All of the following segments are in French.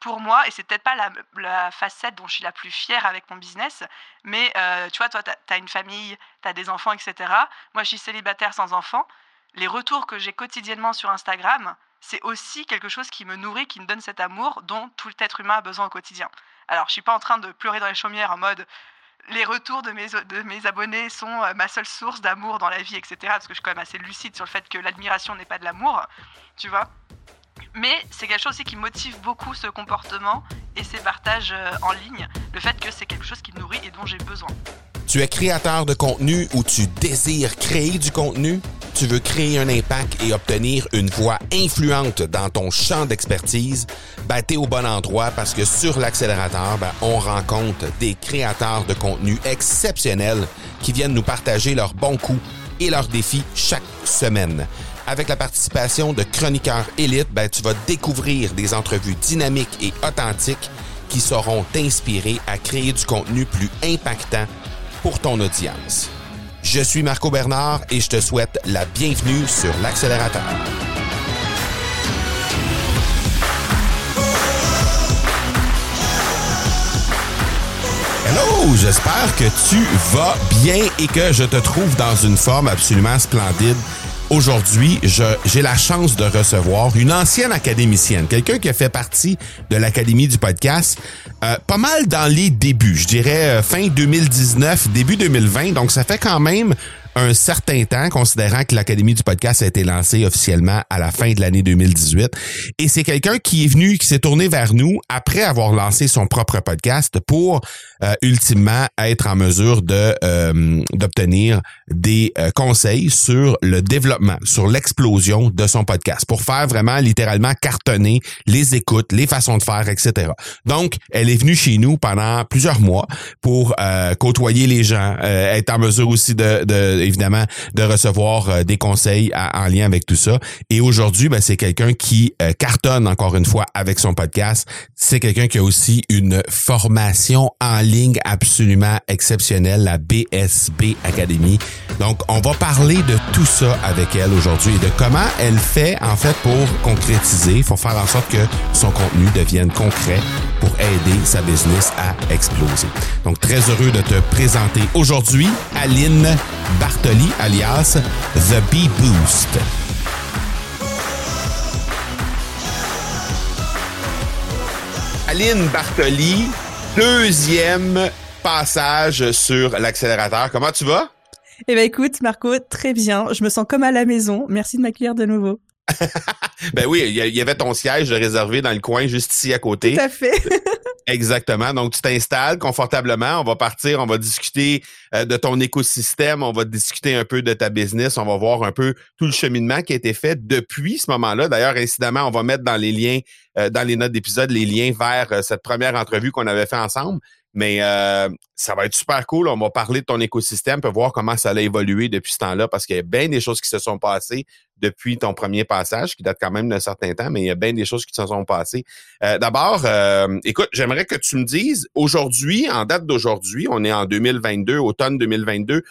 pour moi, et c'est peut-être pas la, facette dont je suis la plus fière avec mon business, mais euh, tu vois, toi, tu as, une famille, tu as des enfants, etc. Moi, je suis célibataire sans enfants. Les retours que j'ai quotidiennement sur Instagram, c'est aussi quelque chose qui me nourrit, qui me donne cet amour dont tout être humain a besoin au quotidien. Alors, je suis pas en train de pleurer dans les chaumières en mode les retours de mes, de mes abonnés sont euh, ma seule source d'amour dans la vie, etc. Parce que je suis quand même assez lucide sur le fait que l'admiration n'est pas de l'amour, tu vois. Mais c'est quelque chose aussi qui motive beaucoup ce comportement et ces partages euh, en ligne, le fait que c'est quelque chose qui me nourrit et dont j'ai besoin. Tu es créateur de contenu ou tu désires créer du contenu? Tu veux créer un impact et obtenir une voix influente dans ton champ d'expertise? Ben, t'es au bon endroit parce que sur l'accélérateur, ben, on rencontre des créateurs de contenu exceptionnels qui viennent nous partager leurs bons coups et leurs défis chaque semaine. Avec la participation de chroniqueurs élites, ben, tu vas découvrir des entrevues dynamiques et authentiques qui sauront t'inspirer à créer du contenu plus impactant pour ton audience. Je suis Marco Bernard et je te souhaite la bienvenue sur l'accélérateur. Hello, j'espère que tu vas bien et que je te trouve dans une forme absolument splendide Aujourd'hui, j'ai la chance de recevoir une ancienne académicienne, quelqu'un qui a fait partie de l'Académie du podcast euh, pas mal dans les débuts, je dirais euh, fin 2019, début 2020, donc ça fait quand même un certain temps, considérant que l'Académie du podcast a été lancée officiellement à la fin de l'année 2018. Et c'est quelqu'un qui est venu, qui s'est tourné vers nous après avoir lancé son propre podcast pour euh, ultimement être en mesure de euh, d'obtenir des euh, conseils sur le développement, sur l'explosion de son podcast, pour faire vraiment littéralement cartonner les écoutes, les façons de faire, etc. Donc, elle est venue chez nous pendant plusieurs mois pour côtoyer les gens, être en mesure aussi de, de évidemment de recevoir euh, des conseils en lien avec tout ça. Et aujourd'hui, ben, c'est quelqu'un qui euh, cartonne encore une fois avec son podcast. C'est quelqu'un qui a aussi une formation en ligne absolument exceptionnelle, la BSB Academy. Donc, on va parler de tout ça avec elle aujourd'hui et de comment elle fait en fait pour concrétiser, pour faire en sorte que son contenu devienne concret pour aider sa business à exploser. Donc, très heureux de te présenter aujourd'hui Aline Bartoli, alias The Bee Boost. Aline Bartoli, deuxième passage sur l'accélérateur. Comment tu vas? Eh ben écoute, Marco, très bien. Je me sens comme à la maison. Merci de m'accueillir de nouveau. ben oui, il y avait ton siège réservé dans le coin juste ici à côté. Tout à fait. Exactement. Donc, tu t'installes confortablement. On va partir, on va discuter euh, de ton écosystème, on va discuter un peu de ta business, on va voir un peu tout le cheminement qui a été fait depuis ce moment-là. D'ailleurs, incidemment, on va mettre dans les liens, euh, dans les notes d'épisode, les liens vers euh, cette première entrevue qu'on avait fait ensemble. Mais euh, ça va être super cool. On va parler de ton écosystème, peut voir comment ça a évolué depuis ce temps-là, parce qu'il y a bien des choses qui se sont passées depuis ton premier passage, qui date quand même d'un certain temps, mais il y a bien des choses qui se sont passées. Euh, d'abord, euh, écoute, j'aimerais que tu me dises, aujourd'hui, en date d'aujourd'hui, on est en 2022, automne 2022,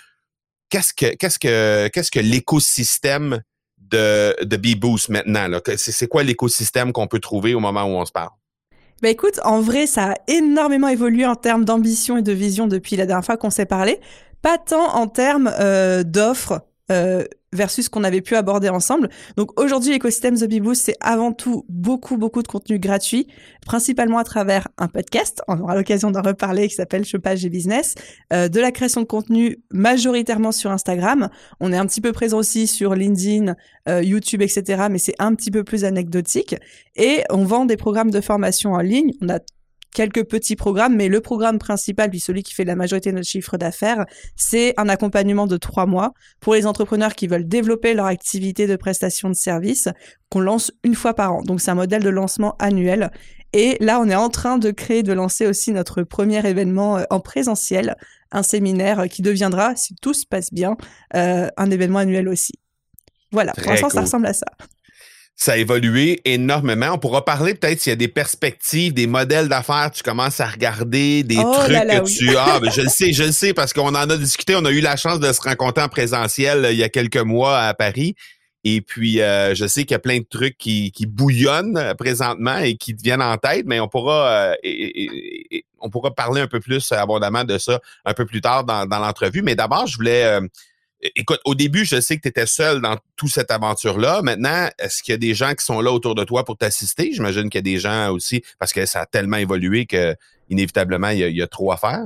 qu'est-ce que qu'est-ce que qu'est-ce que l'écosystème de, de B-Boost maintenant? C'est quoi l'écosystème qu'on peut trouver au moment où on se parle? Bah écoute, en vrai, ça a énormément évolué en termes d'ambition et de vision depuis la dernière fois qu'on s'est parlé. Pas tant en termes euh, d'offres euh, versus ce qu'on avait pu aborder ensemble. Donc aujourd'hui, l'écosystème The Bee Boost, c'est avant tout beaucoup, beaucoup de contenu gratuit, principalement à travers un podcast, on aura l'occasion d'en reparler, qui s'appelle Chopage et Business, euh, de la création de contenu majoritairement sur Instagram. On est un petit peu présent aussi sur LinkedIn, euh, YouTube, etc., mais c'est un petit peu plus anecdotique. Et on vend des programmes de formation en ligne. On a quelques petits programmes, mais le programme principal, puis celui qui fait la majorité de notre chiffre d'affaires, c'est un accompagnement de trois mois pour les entrepreneurs qui veulent développer leur activité de prestation de services qu'on lance une fois par an. Donc c'est un modèle de lancement annuel. Et là, on est en train de créer, de lancer aussi notre premier événement euh, en présentiel, un séminaire qui deviendra, si tout se passe bien, euh, un événement annuel aussi. Voilà, pour l'instant, ça ressemble à ça ça a évolué énormément. On pourra parler peut-être s'il y a des perspectives, des modèles d'affaires, tu commences à regarder, des oh trucs que tu as. Ah, je le sais, je le sais, parce qu'on en a discuté. On a eu la chance de se rencontrer en présentiel euh, il y a quelques mois à Paris. Et puis, euh, je sais qu'il y a plein de trucs qui, qui bouillonnent présentement et qui te viennent en tête, mais on pourra, on pourra parler un peu plus abondamment de ça un peu plus tard dans, dans l'entrevue. Mais d'abord, je voulais Écoute, au début, je sais que tu étais seul dans toute cette aventure-là. Maintenant, est-ce qu'il y a des gens qui sont là autour de toi pour t'assister? J'imagine qu'il y a des gens aussi, parce que ça a tellement évolué que inévitablement, il y a trop à faire.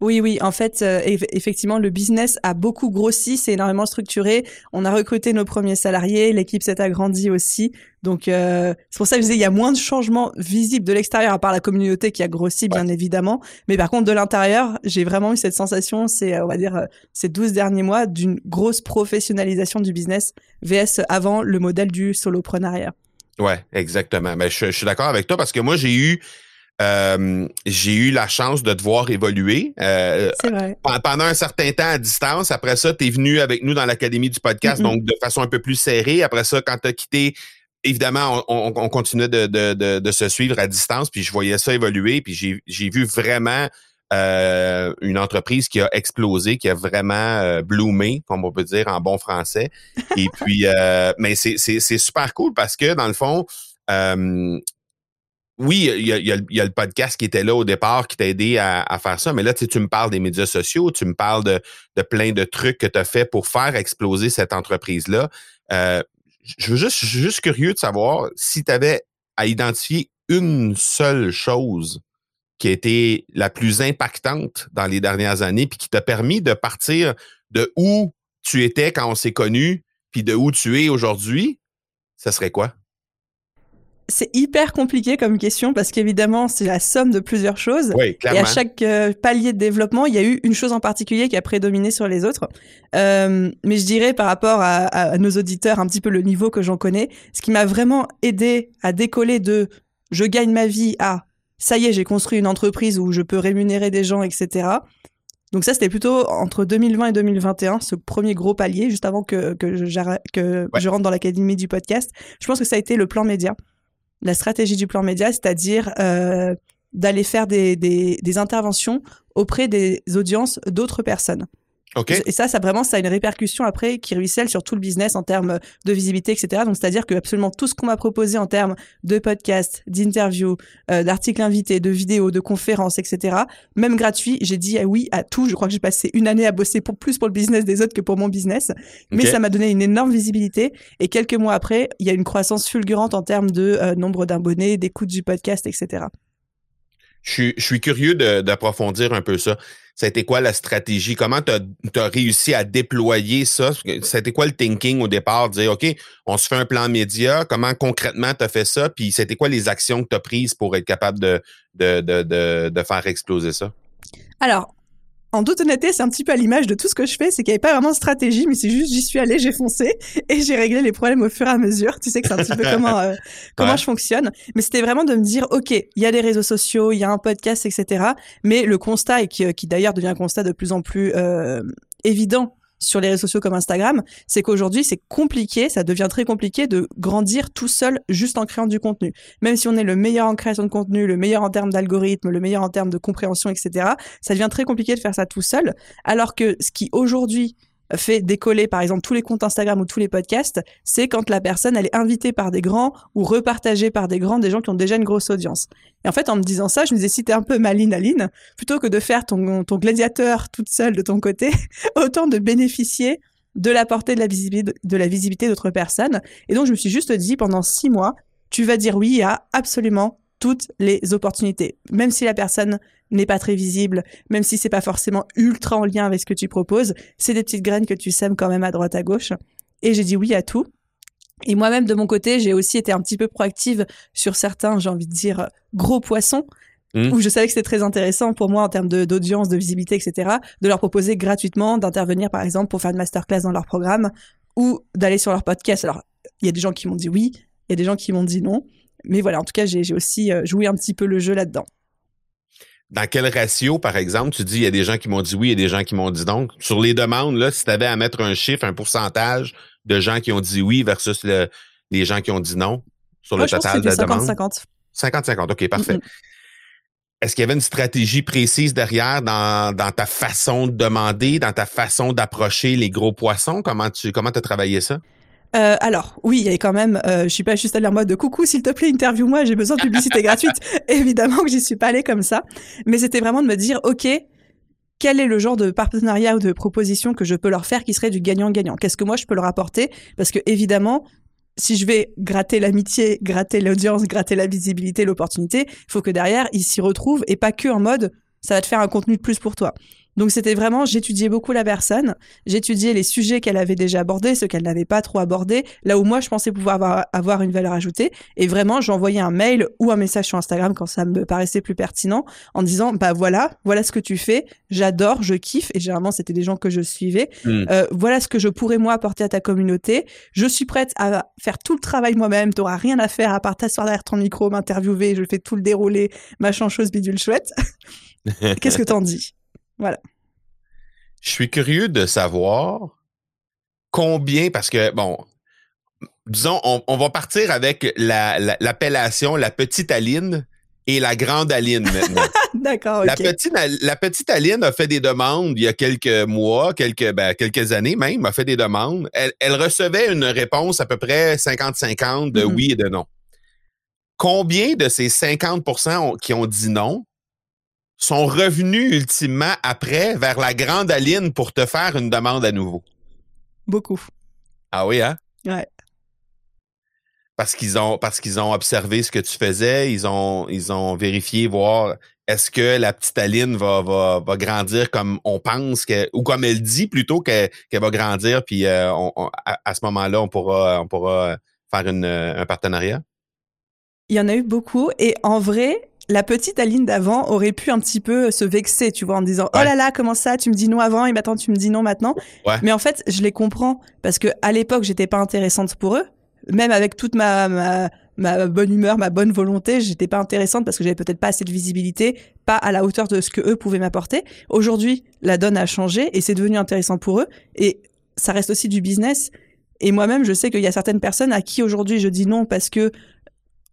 Oui, oui. En fait, euh, effectivement, le business a beaucoup grossi, c'est énormément structuré. On a recruté nos premiers salariés, l'équipe s'est agrandie aussi. Donc, euh, c'est pour ça que je disais, il y a moins de changements visibles de l'extérieur, à part la communauté qui a grossi, bien évidemment. Mais par contre, de l'intérieur, j'ai vraiment eu cette sensation, c'est, on va dire, ces 12 derniers mois, d'une grosse professionnalisation du business, VS avant le modèle du soloprenariat. Ouais, exactement. Mais je, je suis d'accord avec toi parce que moi, j'ai eu euh, j'ai eu la chance de te voir évoluer. Euh, vrai. Pendant un certain temps à distance. Après ça, tu es venu avec nous dans l'Académie du podcast, donc de façon un peu plus serrée. Après ça, quand tu as quitté, évidemment, on, on, continuait de, de, de, se suivre à distance, puis je voyais ça évoluer, puis j'ai vu vraiment euh, une entreprise qui a explosé, qui a vraiment euh, bloomé, comme on peut dire en bon français. Et puis, euh, mais c'est super cool parce que, dans le fond, oui, il y, a, y, a, le podcast qui était là au départ, qui t'a aidé à, faire ça, mais là, tu, tu me parles des médias sociaux, tu me parles de, de plein de trucs que tu as fait pour faire exploser cette entreprise-là. Euh, je veux juste, suis juste curieux de savoir si tu avais à identifier une seule chose qui a été la plus impactante dans les dernières années, puis qui t'a permis de partir de où tu étais quand on s'est connu, puis de où tu es aujourd'hui, ça serait quoi? C'est hyper compliqué comme question parce qu'évidemment, c'est la somme de plusieurs choses. Oui, et à chaque euh, palier de développement, il y a eu une chose en particulier qui a prédominé sur les autres. Euh, mais je dirais par rapport à, à, nos auditeurs, un petit peu le niveau que j'en connais, ce qui m'a vraiment aidé à décoller de je gagne ma vie à ça y est, j'ai construit une entreprise où je peux rémunérer des gens, etc. Donc ça, c'était plutôt entre 2020 et 2021, ce premier gros palier, juste avant que, que, je, que je rentre dans l'académie du podcast. Je pense que ça a été le plan média la stratégie du plan média, c'est-à-dire euh, d'aller faire des, interventions auprès des audiences d'autres personnes. Et ça, ça vraiment, ça a une répercussion après qui ruisselle sur tout le business en termes de visibilité, etc. Donc, c'est-à-dire que absolument tout ce qu'on m'a proposé en termes de podcasts, d'interviews, euh, d'articles invités, de vidéos, de conférences, etc., même gratuit, j'ai dit oui à tout. Je crois que j'ai passé une année à bosser pour plus pour le business des autres que pour mon business. Mais ça m'a donné une énorme visibilité. Et quelques mois après, il y a une croissance fulgurante en termes de euh, nombre d'abonnés, d'écoute du podcast, etc. Je suis, curieux d'approfondir un peu ça été quoi la stratégie? Comment tu as, réussi à déployer ça? Été quoi le thinking au départ? Dire, OK, on se fait un plan média. Comment concrètement tu as fait ça? Puis c'était quoi les actions que tu as prises pour être capable de, de, de, de faire exploser ça? Alors, en toute honnêteté, c'est un petit peu à l'image de tout ce que je fais, c'est qu'il n'y avait pas vraiment de stratégie, mais c'est juste j'y suis allée, j'ai foncé et j'ai réglé les problèmes au fur et à mesure. Tu sais que c'est un petit peu comment euh, comment je fonctionne, mais c'était vraiment de me dire ok, il y a des réseaux sociaux, il y a un podcast, etc. Mais le constat et qui, qui d'ailleurs devient un constat de plus en plus euh, évident sur les réseaux sociaux comme Instagram, c'est qu'aujourd'hui, c'est compliqué, ça devient très compliqué de grandir tout seul juste en créant du contenu. Même si on est le meilleur en création de contenu, le meilleur en termes d'algorithme, le meilleur en termes de compréhension, etc., ça devient très compliqué de faire ça tout seul. Alors que ce qui aujourd'hui fait décoller par exemple tous les comptes Instagram ou tous les podcasts, c'est quand la personne elle est invitée par des grands ou repartagée par des grands, des gens qui ont déjà une grosse audience. Et en fait, en me disant ça, je me disais si t'es un peu maline Aline, plutôt que de faire ton, gladiateur toute seule de ton côté, autant de bénéficier de la portée de la visibilité d'autres personnes. Et donc je me suis juste dit pendant six mois, tu vas dire oui à absolument toutes les opportunités, même si la personne n'est pas très visible, même si c'est pas forcément ultra en lien avec ce que tu proposes, c'est des petites graines que tu sèmes quand même à droite à gauche. Et j'ai dit oui à tout. Et moi-même, de mon côté, j'ai aussi été un petit peu proactive sur certains, j'ai envie de dire, gros poissons, mmh. où je savais que c'était très intéressant pour moi en termes d'audience, de, visibilité, etc., de leur proposer gratuitement d'intervenir, par exemple, pour faire une masterclass dans leur programme ou d'aller sur leur podcast. Alors, il y a des gens qui m'ont dit oui, il y a des gens qui m'ont dit non. Mais voilà, en tout cas, j'ai aussi euh, joué un petit peu le jeu là-dedans dans quel ratio, par exemple, tu dis il y a des gens qui m'ont dit oui et des gens qui m'ont dit non. Sur les demandes, là, si tu avais à mettre un chiffre, un pourcentage de gens qui ont dit oui versus les gens qui ont dit non sur le total de la demande. 50-50. 50-50, OK, parfait. Est-ce qu'il y avait une stratégie précise derrière dans, dans ta façon de demander, dans ta façon d'approcher les gros poissons? Comment tu comment as travaillé ça? Euh, alors, oui, il y a quand même, euh, je suis pas juste allée en mode de coucou, s'il te plaît, interview-moi, j'ai besoin de publicité gratuite. Évidemment que j'y suis pas allée comme ça. Mais c'était vraiment de me dire, OK, quel est le genre de partenariat ou de proposition que je peux leur faire qui serait du gagnant-gagnant? Qu'est-ce que moi je peux leur apporter? Parce que évidemment, si je vais gratter l'amitié, gratter l'audience, gratter la visibilité, l'opportunité, il faut que derrière, ils s'y retrouvent et pas que en mode ça va te faire un contenu de plus pour toi. Donc c'était vraiment, j'étudiais beaucoup la personne, j'étudiais les sujets qu'elle avait déjà abordés, ceux qu'elle n'avait pas trop abordés, là où moi je pensais pouvoir avoir, une valeur ajoutée. Et vraiment, j'envoyais un mail ou un message sur Instagram quand ça me paraissait plus pertinent, en disant, bah voilà, voilà ce que tu fais, j'adore, je kiffe, et généralement c'était des gens que je suivais. Hmm. Euh, voilà ce que je pourrais moi apporter à ta communauté. Je suis prête à faire tout le travail moi-même, t'auras rien à faire à part t'asseoir derrière ton micro, m'interviewer, je fais tout le déroulé, machin chose bidule chouette. Qu'est-ce que t'en dis? Voilà. Je suis curieux de savoir combien, parce que, bon, disons, on, va partir avec l'appellation la, petite Aline et la grande Aline maintenant. D'accord, La petite, la petite Aline a fait des demandes il y a quelques mois, quelques, ben, quelques années même, a fait des demandes. Elle, recevait une réponse à peu près 50-50 de mm-hmm. oui et de non. Combien de ces 50% qui ont dit non sont revenus ultimement après vers la grande Aline pour te faire une demande à nouveau? Beaucoup. Ah oui, hein? Ouais. Parce qu'ils ont parce qu'ils ont observé ce que tu faisais, ils ont ils ont vérifié voir est-ce que la petite Aline va, va, va grandir comme on pense que ou comme elle dit plutôt qu'elle va grandir puis euh, à, ce moment-là on pourra on pourra faire une, un partenariat? Il y en a eu beaucoup et en vrai, la petite Aline d'avant aurait pu un petit peu se vexer, tu vois, en disant oh là là comment ça, tu me dis non avant et maintenant tu me dis non maintenant. Mais en fait, je les comprends parce que à l'époque j'étais pas intéressante pour eux, même avec toute ma, ma, bonne humeur, ma bonne volonté, j'étais pas intéressante parce que j'avais peut-être pas assez de visibilité, pas à la hauteur de ce que eux pouvaient m'apporter. Aujourd'hui, la donne a changé et c'est devenu intéressant pour eux et ça reste aussi du business. Et moi-même, je sais qu'il y a certaines personnes à qui aujourd'hui je dis non parce que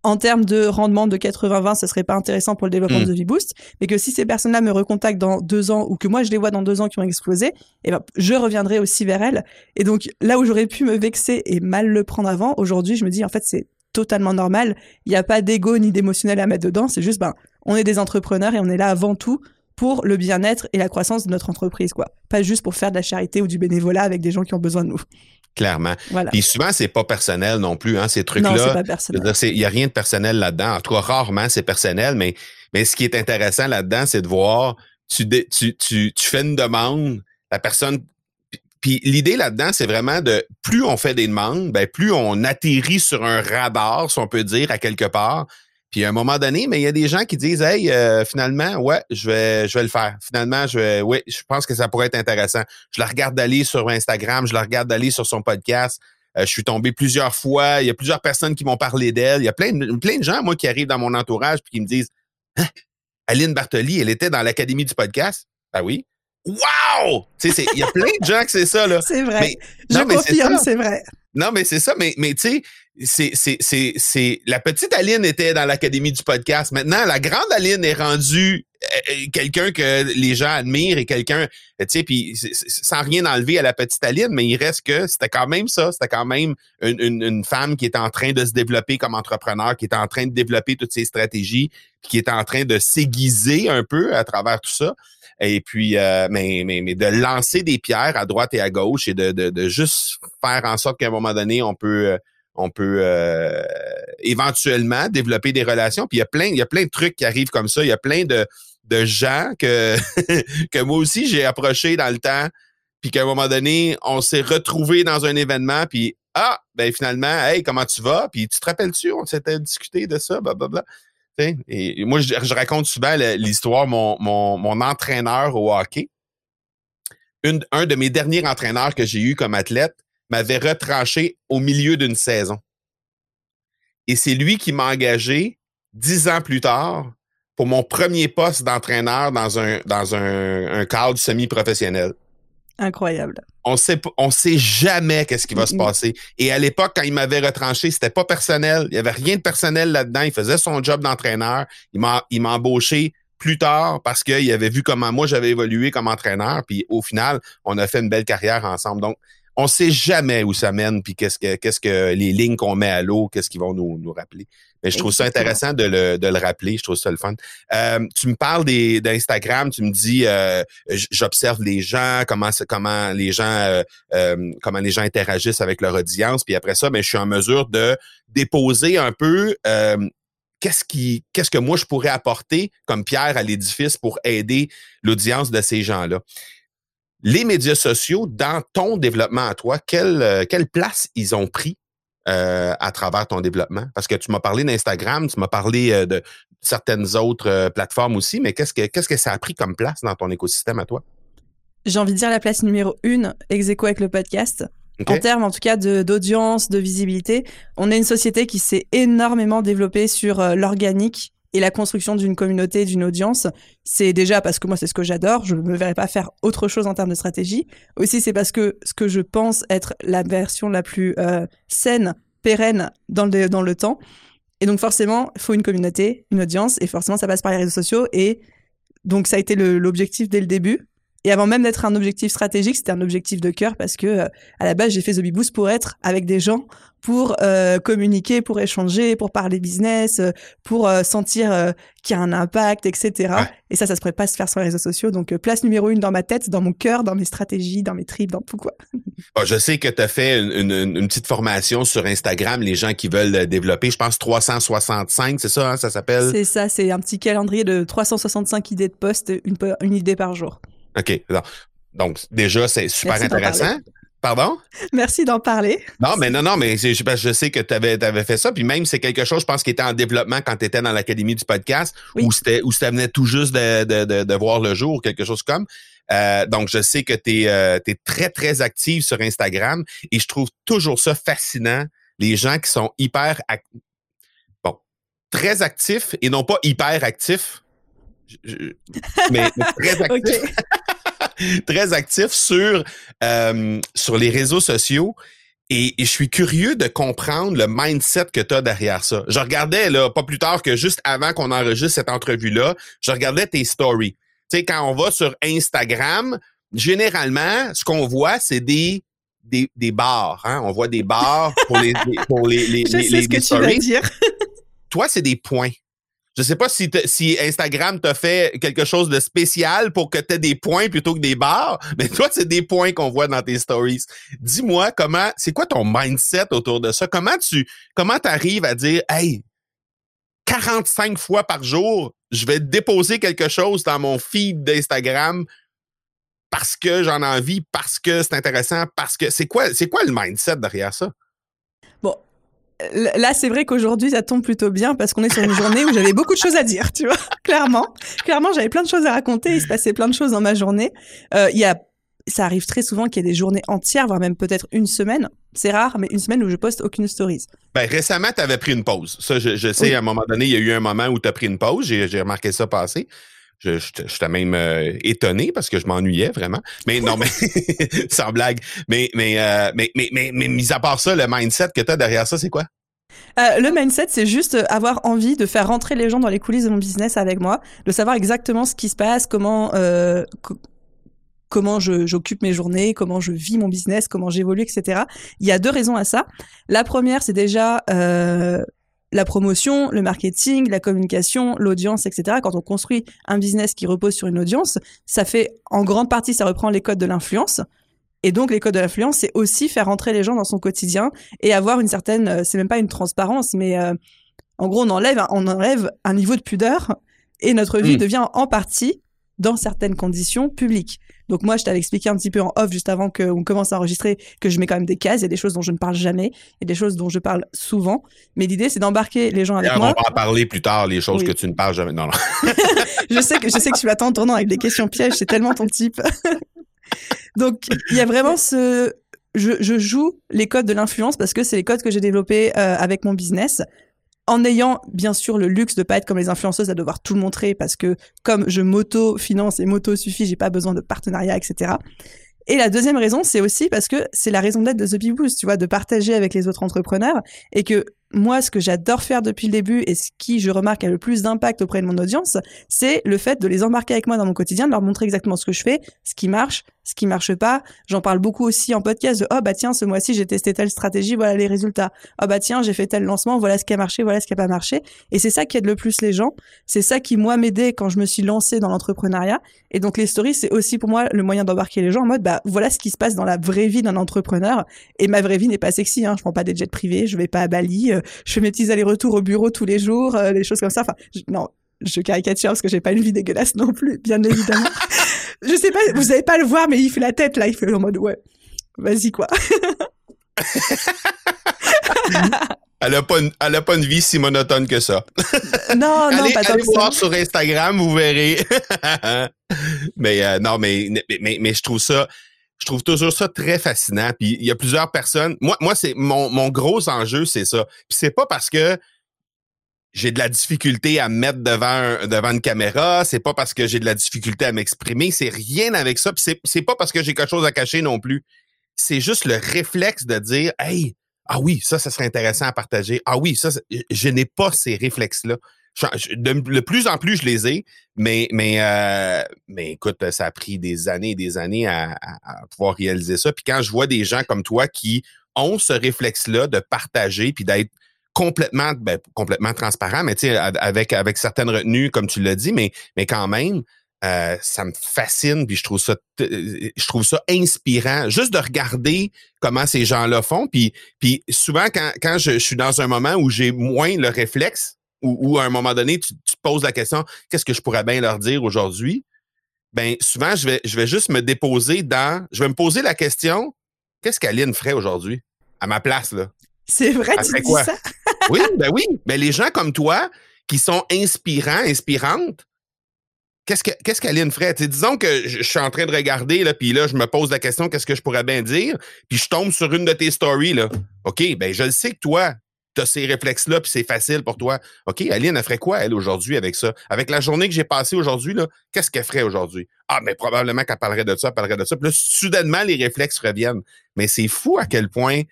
en termes de rendement de 80-20, ce serait pas intéressant pour le développement mm. de The Boost, mais que si ces personnes-là me recontactent dans deux ans ou que moi je les vois dans deux ans qui ont explosé, eh ben, je reviendrai aussi vers elles. Et donc, là où j'aurais pu me vexer et mal le prendre avant, aujourd'hui, je me dis, en fait, c'est totalement normal. Il n'y a pas d'ego ni d'émotionnel à mettre dedans. C'est juste, ben, on est des entrepreneurs et on est là avant tout pour le bien-être et la croissance de notre entreprise, quoi. Pas juste pour faire de la charité ou du bénévolat avec des gens qui ont besoin de nous. Clairement. Voilà. Puis souvent, c'est pas personnel non plus, hein, ces trucs-là. Il n'y a rien de personnel là-dedans. En tout cas, rarement, c'est personnel, mais, mais ce qui est intéressant là-dedans, c'est de voir, tu, tu, tu, tu fais une demande, la personne puis l'idée là-dedans, c'est vraiment de plus on fait des demandes, ben plus on atterrit sur un radar, si on peut dire, à quelque part, puis à un moment donné, mais il y a des gens qui disent Hey, euh, finalement, ouais, je vais, je vais le faire. Finalement, je vais, oui, je pense que ça pourrait être intéressant. Je la regarde d'aller sur Instagram, je la regarde d'aller sur son podcast. Euh, je suis tombé plusieurs fois. Il y a plusieurs personnes qui m'ont parlé d'elle. Il y a plein de, plein de gens, moi, qui arrivent dans mon entourage puis qui me disent hein, Aline Bartoli, elle était dans l'Académie du podcast? Ah oui. Wow! Tu sais, il y a plein de gens que c'est ça, là. C'est vrai. je confirme, c'est vrai. Non, mais c'est ça, mais, mais tu sais, c'est, la petite Aline était dans l'académie du podcast. Maintenant, la grande Aline est rendue euh, euh, quelqu'un que les gens admirent et quelqu'un, tu sais, puis sans rien enlever à la petite Aline, mais il reste que c'était quand même ça, c'était quand même une, une, femme qui est en train de se développer comme entrepreneur, qui est en train de développer toutes ses stratégies, puis qui est en train de s'aiguiser un peu à travers tout ça. Et puis, euh, mais, mais, mais de lancer des pierres à droite et à gauche et de, de, de juste faire en sorte qu'à un donné, on peut on peut euh, éventuellement développer des relations. Puis il y a plein, il y a plein de trucs qui arrivent comme ça. Il y a plein de, de gens que, que moi aussi j'ai approché dans le temps. Puis qu'à un moment donné, on s'est retrouvé dans un événement. Puis ah, ben finalement, hey, comment tu vas? Puis tu te rappelles-tu, on s'était discuté de ça, blablabla. Et moi, je, raconte souvent l'histoire, mon, mon, mon entraîneur au hockey. Un de mes derniers entraîneurs que j'ai eu comme athlète, m'avait retranché au milieu d'une saison. Et c'est lui qui m'a engagé dix ans plus tard pour mon premier poste d'entraîneur dans un, dans un, cadre semi-professionnel. Incroyable. On sait, on sait jamais qu'est-ce qui va se passer. Et à l'époque, quand il m'avait retranché, c'était pas personnel. Il y avait rien de personnel là-dedans. Il faisait son job d'entraîneur. Il m'a, il m'a embauché plus tard parce qu'il avait vu comment moi j'avais évolué comme entraîneur. Puis au final, on a fait une belle carrière ensemble. Donc, on sait jamais où ça mène, puis qu'est-ce que qu'est-ce que les lignes qu'on met à l'eau, qu'est-ce qu'ils vont nous, nous rappeler. Mais je trouve ça intéressant de le, de le rappeler. Je trouve ça le fun. Euh, tu me parles des d'Instagram. Tu me dis, euh, j'observe les gens, comment comment les gens euh, comment les gens interagissent avec leur audience. Puis après ça, mais ben, je suis en mesure de déposer un peu qu'est-ce qui qu'est-ce que moi je pourrais apporter comme pierre à l'édifice pour aider l'audience de ces gens-là. Les médias sociaux, dans ton développement à toi, quelle, quelle place ils ont pris euh, à travers ton développement? Parce que tu m'as parlé d'Instagram, tu m'as parlé euh, de certaines autres euh, plateformes aussi, mais qu'est-ce que qu'est-ce que ça a pris comme place dans ton écosystème à toi? J'ai envie de dire la place numéro une, ex avec le podcast. En termes, en tout cas, d'audience, de, visibilité, on est une société qui s'est énormément développée sur l'organique et la construction d'une communauté, d'une audience. C'est déjà parce que moi, c'est ce que j'adore. Je ne me verrais pas faire autre chose en termes de stratégie. Aussi, c'est parce que ce que je pense être la version la plus euh, saine, pérenne dans le, dans le temps. Et donc, forcément, il faut une communauté, une audience, et forcément, ça passe par les réseaux sociaux. Et donc, ça a été l'objectif dès le début. Et avant même d'être un objectif stratégique, c'était un objectif de cœur parce que euh, à la base, j'ai fait The Big Boost pour être avec des gens, pour euh, communiquer, pour échanger, pour parler business, euh, pour sentir qu'il y a un impact, etc. Et ça, ça se pourrait pas se faire sur les réseaux sociaux. Donc, place numéro une dans ma tête, dans mon cœur, dans mes stratégies, dans mes tripes, dans tout quoi. je sais que tu as fait une, une, une, petite formation sur Instagram, les gens qui veulent développer, je pense 365, c'est ça, hein, ça s'appelle? C'est ça, c'est un petit calendrier de 365 idées de poste, une, une idée par jour. OK. Donc, déjà, c'est super intéressant. Pardon? Merci d'en parler. Non, mais non, non, mais je, je sais que tu avais, avais, fait ça. Puis même, c'est quelque chose, je pense, qui était en développement quand tu étais dans l'Académie du podcast, où c'était où ça venait tout juste de, de, de, voir le jour, quelque chose comme. Euh, donc, je sais que tu es, euh, très, très active sur Instagram et je trouve toujours ça fascinant, les gens qui sont hyper... Bon, très actifs et non pas hyper actifs mais, très actif. très actif sur, euh, sur les réseaux sociaux. Et, je suis curieux de comprendre le mindset que tu as derrière ça. Je regardais, là, pas plus tard que juste avant qu'on enregistre cette entrevue-là, je regardais tes stories. Tu sais, quand on va sur Instagram, généralement, ce qu'on voit, c'est des, des, des bars. Hein? On voit des bars pour les, pour les, les, je sais ce que tu vas dire. Toi, c'est des points. Je sais pas si, Instagram t'a fait quelque chose de spécial pour que tu aies des points plutôt que des barres, mais toi, c'est des points qu'on voit dans tes stories. Dis-moi comment, c'est quoi ton mindset autour de ça? Comment tu, comment t'arrives à dire, hey, 45 fois par jour, je vais déposer quelque chose dans mon feed d'Instagram parce que j'en ai envie, parce que c'est intéressant, parce que c'est quoi, c'est quoi le mindset derrière ça? Là, c'est vrai qu'aujourd'hui, ça tombe plutôt bien parce qu'on est sur une journée où j'avais beaucoup de choses à dire, tu vois, clairement. Clairement, j'avais plein de choses à raconter, il se passait plein de choses dans ma journée. Euh, il y a, ça arrive très souvent qu'il y ait des journées entières, voire même peut-être une semaine. C'est rare, mais une semaine où je poste aucune stories. Ben, récemment, tu avais pris une pause. Ça, je, sais, à un moment donné, il y a eu un moment où tu as pris une pause. J'ai remarqué ça passer. Je, je, même euh, étonné parce que je m'ennuyais vraiment. Mais non, mais sans blague. Mais mais, euh, mais mais mais mais mis à part ça, le mindset que tu as derrière ça, c'est quoi? Euh, le mindset, c'est juste avoir envie de faire rentrer les gens dans les coulisses de mon business avec moi, de savoir exactement ce qui se passe, comment euh, comment j'occupe mes journées, comment je vis mon business, comment j'évolue, etc. Il y a deux raisons à ça. La première, c'est déjà la promotion, le marketing, la communication, l'audience, etc. Quand on construit un business qui repose sur une audience, ça fait en grande partie, ça reprend les codes de l'influence. Et donc, les codes de l'influence, c'est aussi faire rentrer les gens dans son quotidien et avoir une certaine, euh, c'est même pas une transparence, mais euh, en gros, on enlève, on enlève un niveau de pudeur et notre vie hmm. devient en partie, dans certaines conditions, publique. Donc moi, je t'avais expliqué un petit peu en off juste avant qu'on commence à enregistrer que je mets quand même des cases. Il y a des choses dont je ne parle jamais, et des choses dont je parle souvent. Mais l'idée, c'est d'embarquer les gens avec moi. On va en parler plus tard, les choses que tu ne parles jamais. Non, non. je sais que je sais que tu m'attends en tournant avec des questions pièges. C'est tellement ton type. Donc, il y a vraiment ce... Je, je joue les codes de l'influence parce que c'est les codes que j'ai développés euh, avec mon business en ayant bien sûr le luxe de pas être comme les influenceuses à devoir tout montrer parce que comme je m'auto-finance et m'auto-suffis, j'ai pas besoin de partenariat, etc. Et la deuxième raison, c'est aussi parce que c'est la raison d'être de The Boost, tu vois, de partager avec les autres entrepreneurs et que moi, ce que j'adore faire depuis le début et ce qui, je remarque, a le plus d'impact auprès de mon audience, c'est le fait de les embarquer avec moi dans mon quotidien, de leur montrer exactement ce que je fais, ce qui marche, ce qui marche pas. J'en parle beaucoup aussi en podcast oh bah tiens ce mois-ci j'ai testé telle stratégie, voilà les résultats. Oh bah tiens j'ai fait tel lancement, voilà ce qui a marché, voilà ce qui a pas marché. Et c'est ça qui aide le plus les gens. C'est ça qui moi m'aidait quand je me suis lancée dans l'entrepreneuriat. Et donc les stories c'est aussi pour moi le moyen d'embarquer les gens en mode bah voilà ce qui se passe dans la vraie vie d'un entrepreneur. Et ma vraie vie n'est pas sexy. Hein. Je prends pas des jets privés, je vais pas à Bali, euh, je fais mes petits allers-retours au bureau tous les jours, euh, des choses comme ça. Enfin non je caricature parce que j'ai pas une vie dégueulasse non plus, bien évidemment. je sais pas, vous avez pas le voir, mais il fait la tête là, il fait en mode ouais, vas-y quoi. Elle a, pas une, elle a pas une vie si monotone que ça. Non, non, allez, pas allez voir sur Instagram, vous verrez. mais euh, non, mais, mais, mais je trouve ça, je trouve toujours ça très fascinant. Puis il y a plusieurs personnes. Moi, moi, c'est mon, mon gros enjeu, c'est ça. Puis c'est pas parce que j'ai de la difficulté à me mettre devant devant une caméra, c'est pas parce que j'ai de la difficulté à m'exprimer, c'est rien avec ça. Puis c'est pas parce que j'ai quelque chose à cacher non plus. C'est juste le réflexe de dire, hey, ah oui, ça, ça serait intéressant à partager. Ah oui, ça, je n'ai pas ces réflexes-là. Je- je- De, de plus en plus, je les ai, mais, mais, euh, mais écoute, ça a pris des années et des années à, à- à pouvoir réaliser ça. Puis quand je vois des gens comme toi qui ont ce réflexe-là de partager puis d'être complètement, ben, complètement transparent, mais tu avec, avec certaines retenues, comme tu l'as dit, mais, quand même, euh, ça me fascine, puis je trouve ça, inspirant, juste de regarder comment ces gens-là font. Puis, puis souvent, quand, je, suis dans un moment où j'ai moins le réflexe, ou, à un moment donné, tu, tu te poses la question, qu'est-ce que je pourrais bien leur dire aujourd'hui? Ben, souvent, je vais, je vais juste me déposer dans, je vais me poser la question, qu'est-ce qu'Aline ferait aujourd'hui? À ma place, là. C'est vrai, Elle tu dis quoi? ça? Oui, ben oui. Ben les gens comme toi, qui sont inspirants, inspirantes, qu'est-ce que qu'est-ce qu'Aline ferait? Disons que je je suis en train de regarder, là, puis là, je me pose la question, qu'est-ce que je pourrais bien dire? Puis je tombe sur une de tes stories, là. OK, ben je le sais que toi, tu as ces réflexes-là, puis c'est facile pour toi. OK, Aline, elle ferait quoi, elle, aujourd'hui, avec ça? Avec la journée que j'ai passée aujourd'hui, là, qu'est-ce qu'elle ferait aujourd'hui? Ah, mais probablement qu'elle parlerait de ça, elle parlerait de ça. Puis là, soudainement, les réflexes reviennent. Mais c'est fou à quel point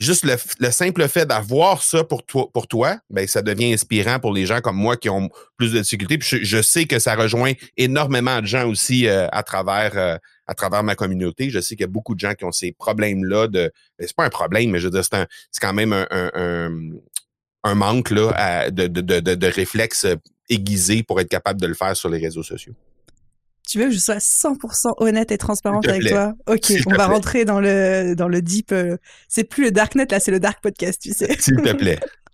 juste le, le simple fait d'avoir ça pour toi, pour ben ça devient inspirant pour les gens comme moi qui ont plus de difficultés. Puis je, sais que ça rejoint énormément de gens aussi euh, à travers euh, à travers ma communauté. Je sais qu'il y a beaucoup de gens qui ont ces problèmes-là de. ben, c'est pas un problème, mais je veux dire, c'est quand même un, un, manque là, de, de, de, de réflexes aiguisés pour être capable de le faire sur les réseaux sociaux. Tu veux que je sois 100% honnête et transparente avec plaît. toi? Ok, on va plaît. rentrer dans le dans le deep. euh, c'est plus le darknet là, c'est le dark podcast, tu sais. S'il te plaît.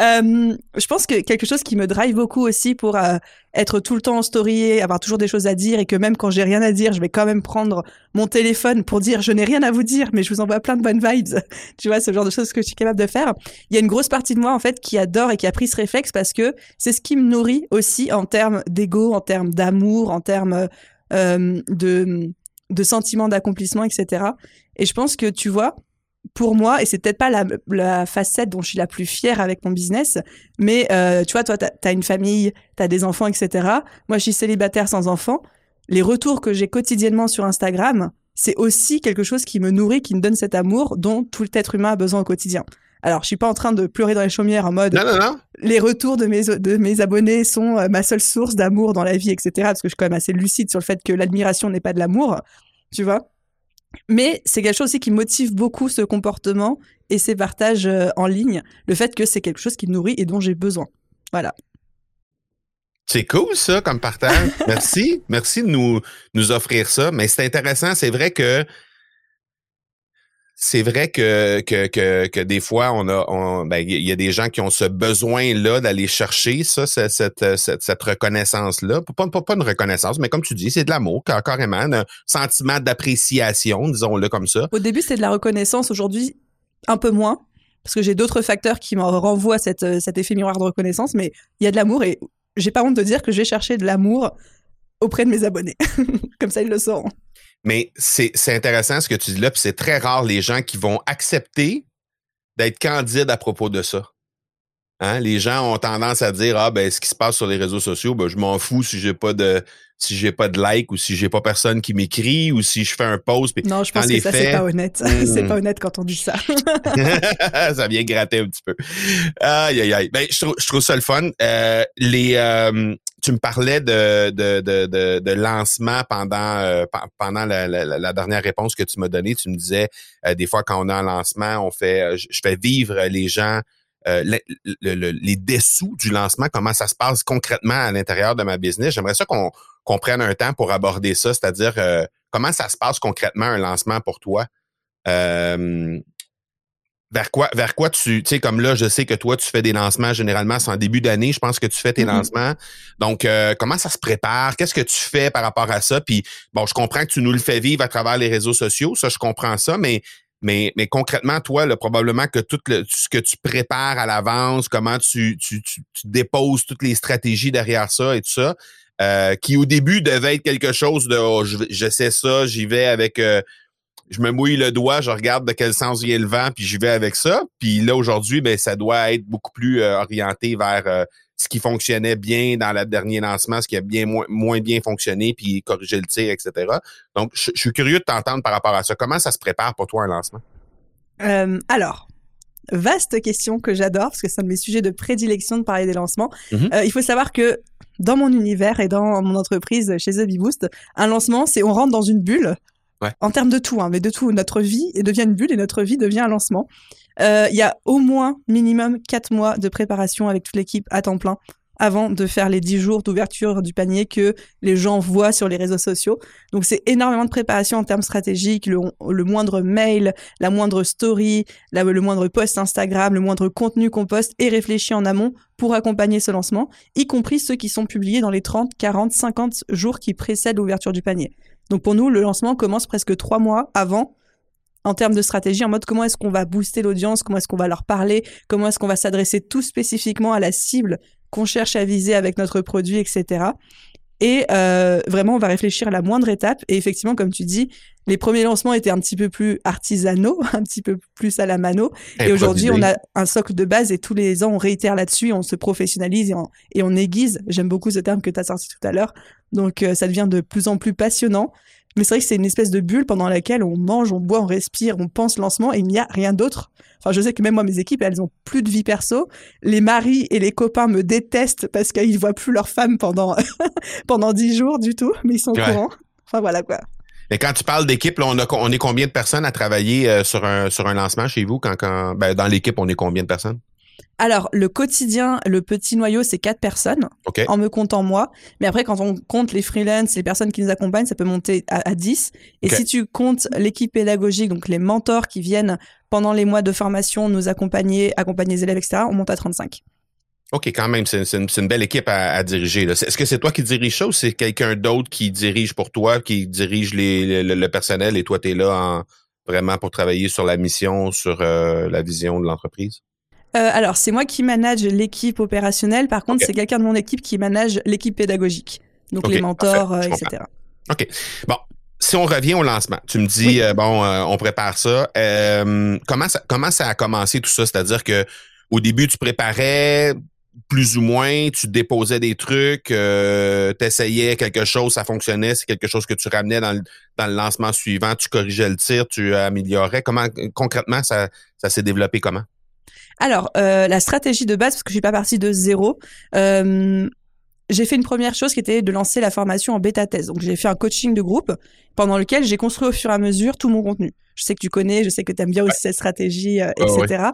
Euh, je pense que quelque chose qui me drive beaucoup aussi pour euh, être tout le temps en story, avoir toujours des choses à dire et que même quand j'ai rien à dire, je vais quand même prendre mon téléphone pour dire je n'ai rien à vous dire, mais je vous envoie plein de bonnes vibes. tu vois, ce genre de choses que je suis capable de faire. Il y a une grosse partie de moi en fait qui adore et qui a pris ce réflexe parce que c'est ce qui me nourrit aussi en termes d'ego, en termes d'amour, en termes euh, de de sentiments d'accomplissement, etc. Et je pense que tu vois, pour moi, et c'est peut-être pas la, la facette dont je suis la plus fière avec mon business, mais euh, tu vois, toi, t'as as une famille, t'as des enfants, etc. Moi, je suis célibataire sans enfants. Les retours que j'ai quotidiennement sur Instagram, c'est aussi quelque chose qui me nourrit, qui me donne cet amour dont tout être humain a besoin au quotidien. Alors, je suis pas en train de pleurer dans les chaumières en mode Non, non, non. les retours de mes, de mes abonnés sont euh, ma seule source d'amour dans la vie, etc. Parce que je suis quand même assez lucide sur le fait que l'admiration n'est pas de l'amour, tu vois. Mais c'est quelque chose aussi qui motive beaucoup ce comportement et ces partages euh, en ligne, le fait que c'est quelque chose qui me nourrit et dont j'ai besoin. Voilà. C'est cool ça comme partage. Merci. Merci de nous, nous offrir ça. Mais c'est intéressant. C'est vrai que c'est vrai que, des fois, on a ben, il y a des gens qui ont ce besoin-là d'aller chercher ça, cette, reconnaissance-là. Pas, une reconnaissance, mais comme tu dis, c'est de l'amour, car- carrément, un sentiment d'appréciation, disons-le comme ça. Au début, c'est de la reconnaissance. Aujourd'hui, un peu moins. Parce que j'ai d'autres facteurs qui me renvoient cette, cet effet miroir de reconnaissance, mais il y a de l'amour et j'ai pas honte de dire que je vais chercher de l'amour auprès de mes abonnés. Comme ça, ils le sauront. Mais c'est c'est intéressant ce que tu dis là, puis c'est très rare les gens qui vont accepter d'être candides à propos de ça. Hein? Les gens ont tendance à dire ah ben ce qui se passe sur les réseaux sociaux, ben je m'en fous si j'ai pas de si j'ai pas de like ou si j'ai pas personne qui m'écrit ou si je fais un post. puis Non, je pense que ça, c'est pas honnête. Mm. c'est pas honnête quand on dit ça. ça vient gratter un petit peu. Aïe, aïe, aïe. Ben, je, trouve, je trouve ça le fun. Euh, les, euh, tu me parlais de, de, de, de, lancement pendant, euh, pendant la, dernière réponse que tu m'as donnée. Tu me disais, euh, des fois, quand on a un lancement, on fait, je fais vivre les gens les dessous du lancement, comment ça se passe concrètement à l'intérieur de ma business. J'aimerais ça qu'on qu'on prenne un temps pour aborder ça, c'est-à-dire comment ça se passe concrètement un lancement pour toi? Euh, vers quoi, vers quoi tu, tu sais, comme là, je sais que toi, tu fais des lancements généralement, c'est en début d'année, je pense que tu fais tes mm-hmm. lancements. Donc, euh, comment ça se prépare? Qu'est-ce que tu fais par rapport à ça? Puis, bon, je comprends que tu nous le fais vivre à travers les réseaux sociaux, ça, je comprends ça, mais, mais, mais concrètement, toi, là, probablement que tout le, ce que tu prépares à l'avance, comment tu, tu, tu, déposes toutes les stratégies derrière ça et tout ça, euh, qui au début devait être quelque chose de, oh, je, sais ça, j'y vais avec... Euh, je me mouille le doigt, je regarde de quel sens vient le vent, puis j'y vais avec ça. Puis là, aujourd'hui, ben, ça doit être beaucoup plus euh, orienté vers euh, ce qui fonctionnait bien dans le dernier lancement, ce qui a bien moins, bien fonctionné, puis corriger le tir, etc. Donc, je, suis curieux de t'entendre par rapport à ça. Comment ça se prépare pour toi un lancement? Euh, alors, vaste question que j'adore, parce que c'est un de mes sujets de prédilection de parler des lancements. Mm-hmm. il faut savoir que dans mon univers et dans mon entreprise chez The Boost, un lancement, c'est on rentre dans une bulle en termes de tout, hein, mais de tout, notre vie devient une bulle et notre vie devient un lancement. Euh, il y a au moins minimum quatre mois de préparation avec toute l'équipe à temps plein avant de faire les dix jours d'ouverture du panier que les gens voient sur les réseaux sociaux. Donc c'est énormément de préparation en termes stratégiques, le, moindre mail, la moindre story, le moindre post Instagram, le moindre contenu qu'on poste est réfléchi en amont pour accompagner ce lancement, y compris ceux qui sont publiés dans les 30, 40, 50 jours qui précèdent l'ouverture du panier. Donc pour nous, le lancement commence presque trois mois avant en termes de stratégie, en mode comment est-ce qu'on va booster l'audience, comment est-ce qu'on va leur parler, comment est-ce qu'on va s'adresser tout spécifiquement à la cible qu'on cherche à viser avec notre produit, etc. Et euh, vraiment, on va réfléchir à la moindre étape. Et effectivement, comme tu dis, les premiers lancements étaient un petit peu plus artisanaux, un petit peu plus à la mano. Et, aujourd'hui, on a un socle de base et tous les ans, on réitère là-dessus, on se professionnalise et on, et on aiguise. J'aime beaucoup ce terme que tu as sorti tout à l'heure. Donc, euh, ça devient de plus en plus passionnant. Mais c'est vrai que c'est une espèce de bulle pendant laquelle on mange, on boit, on respire, on pense lancement et il n'y a rien d'autre. Enfin, je sais que même moi, mes équipes, elles ont plus de vie perso. Les maris et les copains me détestent parce qu'ils voient plus leur femme pendant pendant dix jours du tout, mais ils sont au courant. Enfin voilà quoi. Mais quand tu parles d'équipe, on, on est combien de personnes à travailler euh, sur un sur un lancement chez vous quand, quand ben, dans l'équipe on est combien de personnes? Alors, le quotidien, le petit noyau, c'est quatre personnes, en me comptant moi. Mais après, quand on compte les freelances, les personnes qui nous accompagnent, ça peut monter à, 10. Et si tu comptes l'équipe pédagogique, donc les mentors qui viennent pendant les mois de formation nous accompagner, accompagner les élèves, etc., on monte à 35. OK, quand même, c'est une, belle équipe à, diriger. Est-ce que c'est toi qui dirige ça ou c'est quelqu'un d'autre qui dirige pour toi, qui dirige le, personnel et toi, tu es là vraiment pour travailler sur la mission, sur euh, la vision de l'entreprise? Euh, alors, c'est moi qui manage l'équipe opérationnelle. Par contre, c'est quelqu'un de mon équipe qui manage l'équipe pédagogique. Donc, les mentors, euh, etc. OK. Bon. Si on revient au lancement, tu me dis, euh, bon, on prépare ça. comment ça. Comment ça a commencé tout ça? C'est-à-dire que au début, tu préparais plus ou moins, tu déposais des trucs, euh, tu essayais quelque chose, ça fonctionnait, c'est quelque chose que tu ramenais dans le, dans le lancement suivant, tu corrigeais le tir, tu améliorais. Comment concrètement ça, ça s'est développé comment? Alors, euh, la stratégie de base, parce que je suis pas partie de zéro, euh, j'ai fait une première chose qui était de lancer la formation en bêta thèse. Donc, j'ai fait un coaching de groupe pendant lequel j'ai construit au fur et à mesure tout mon contenu. Je sais que tu connais, je sais que tu aimes bien aussi cette stratégie, euh, etc.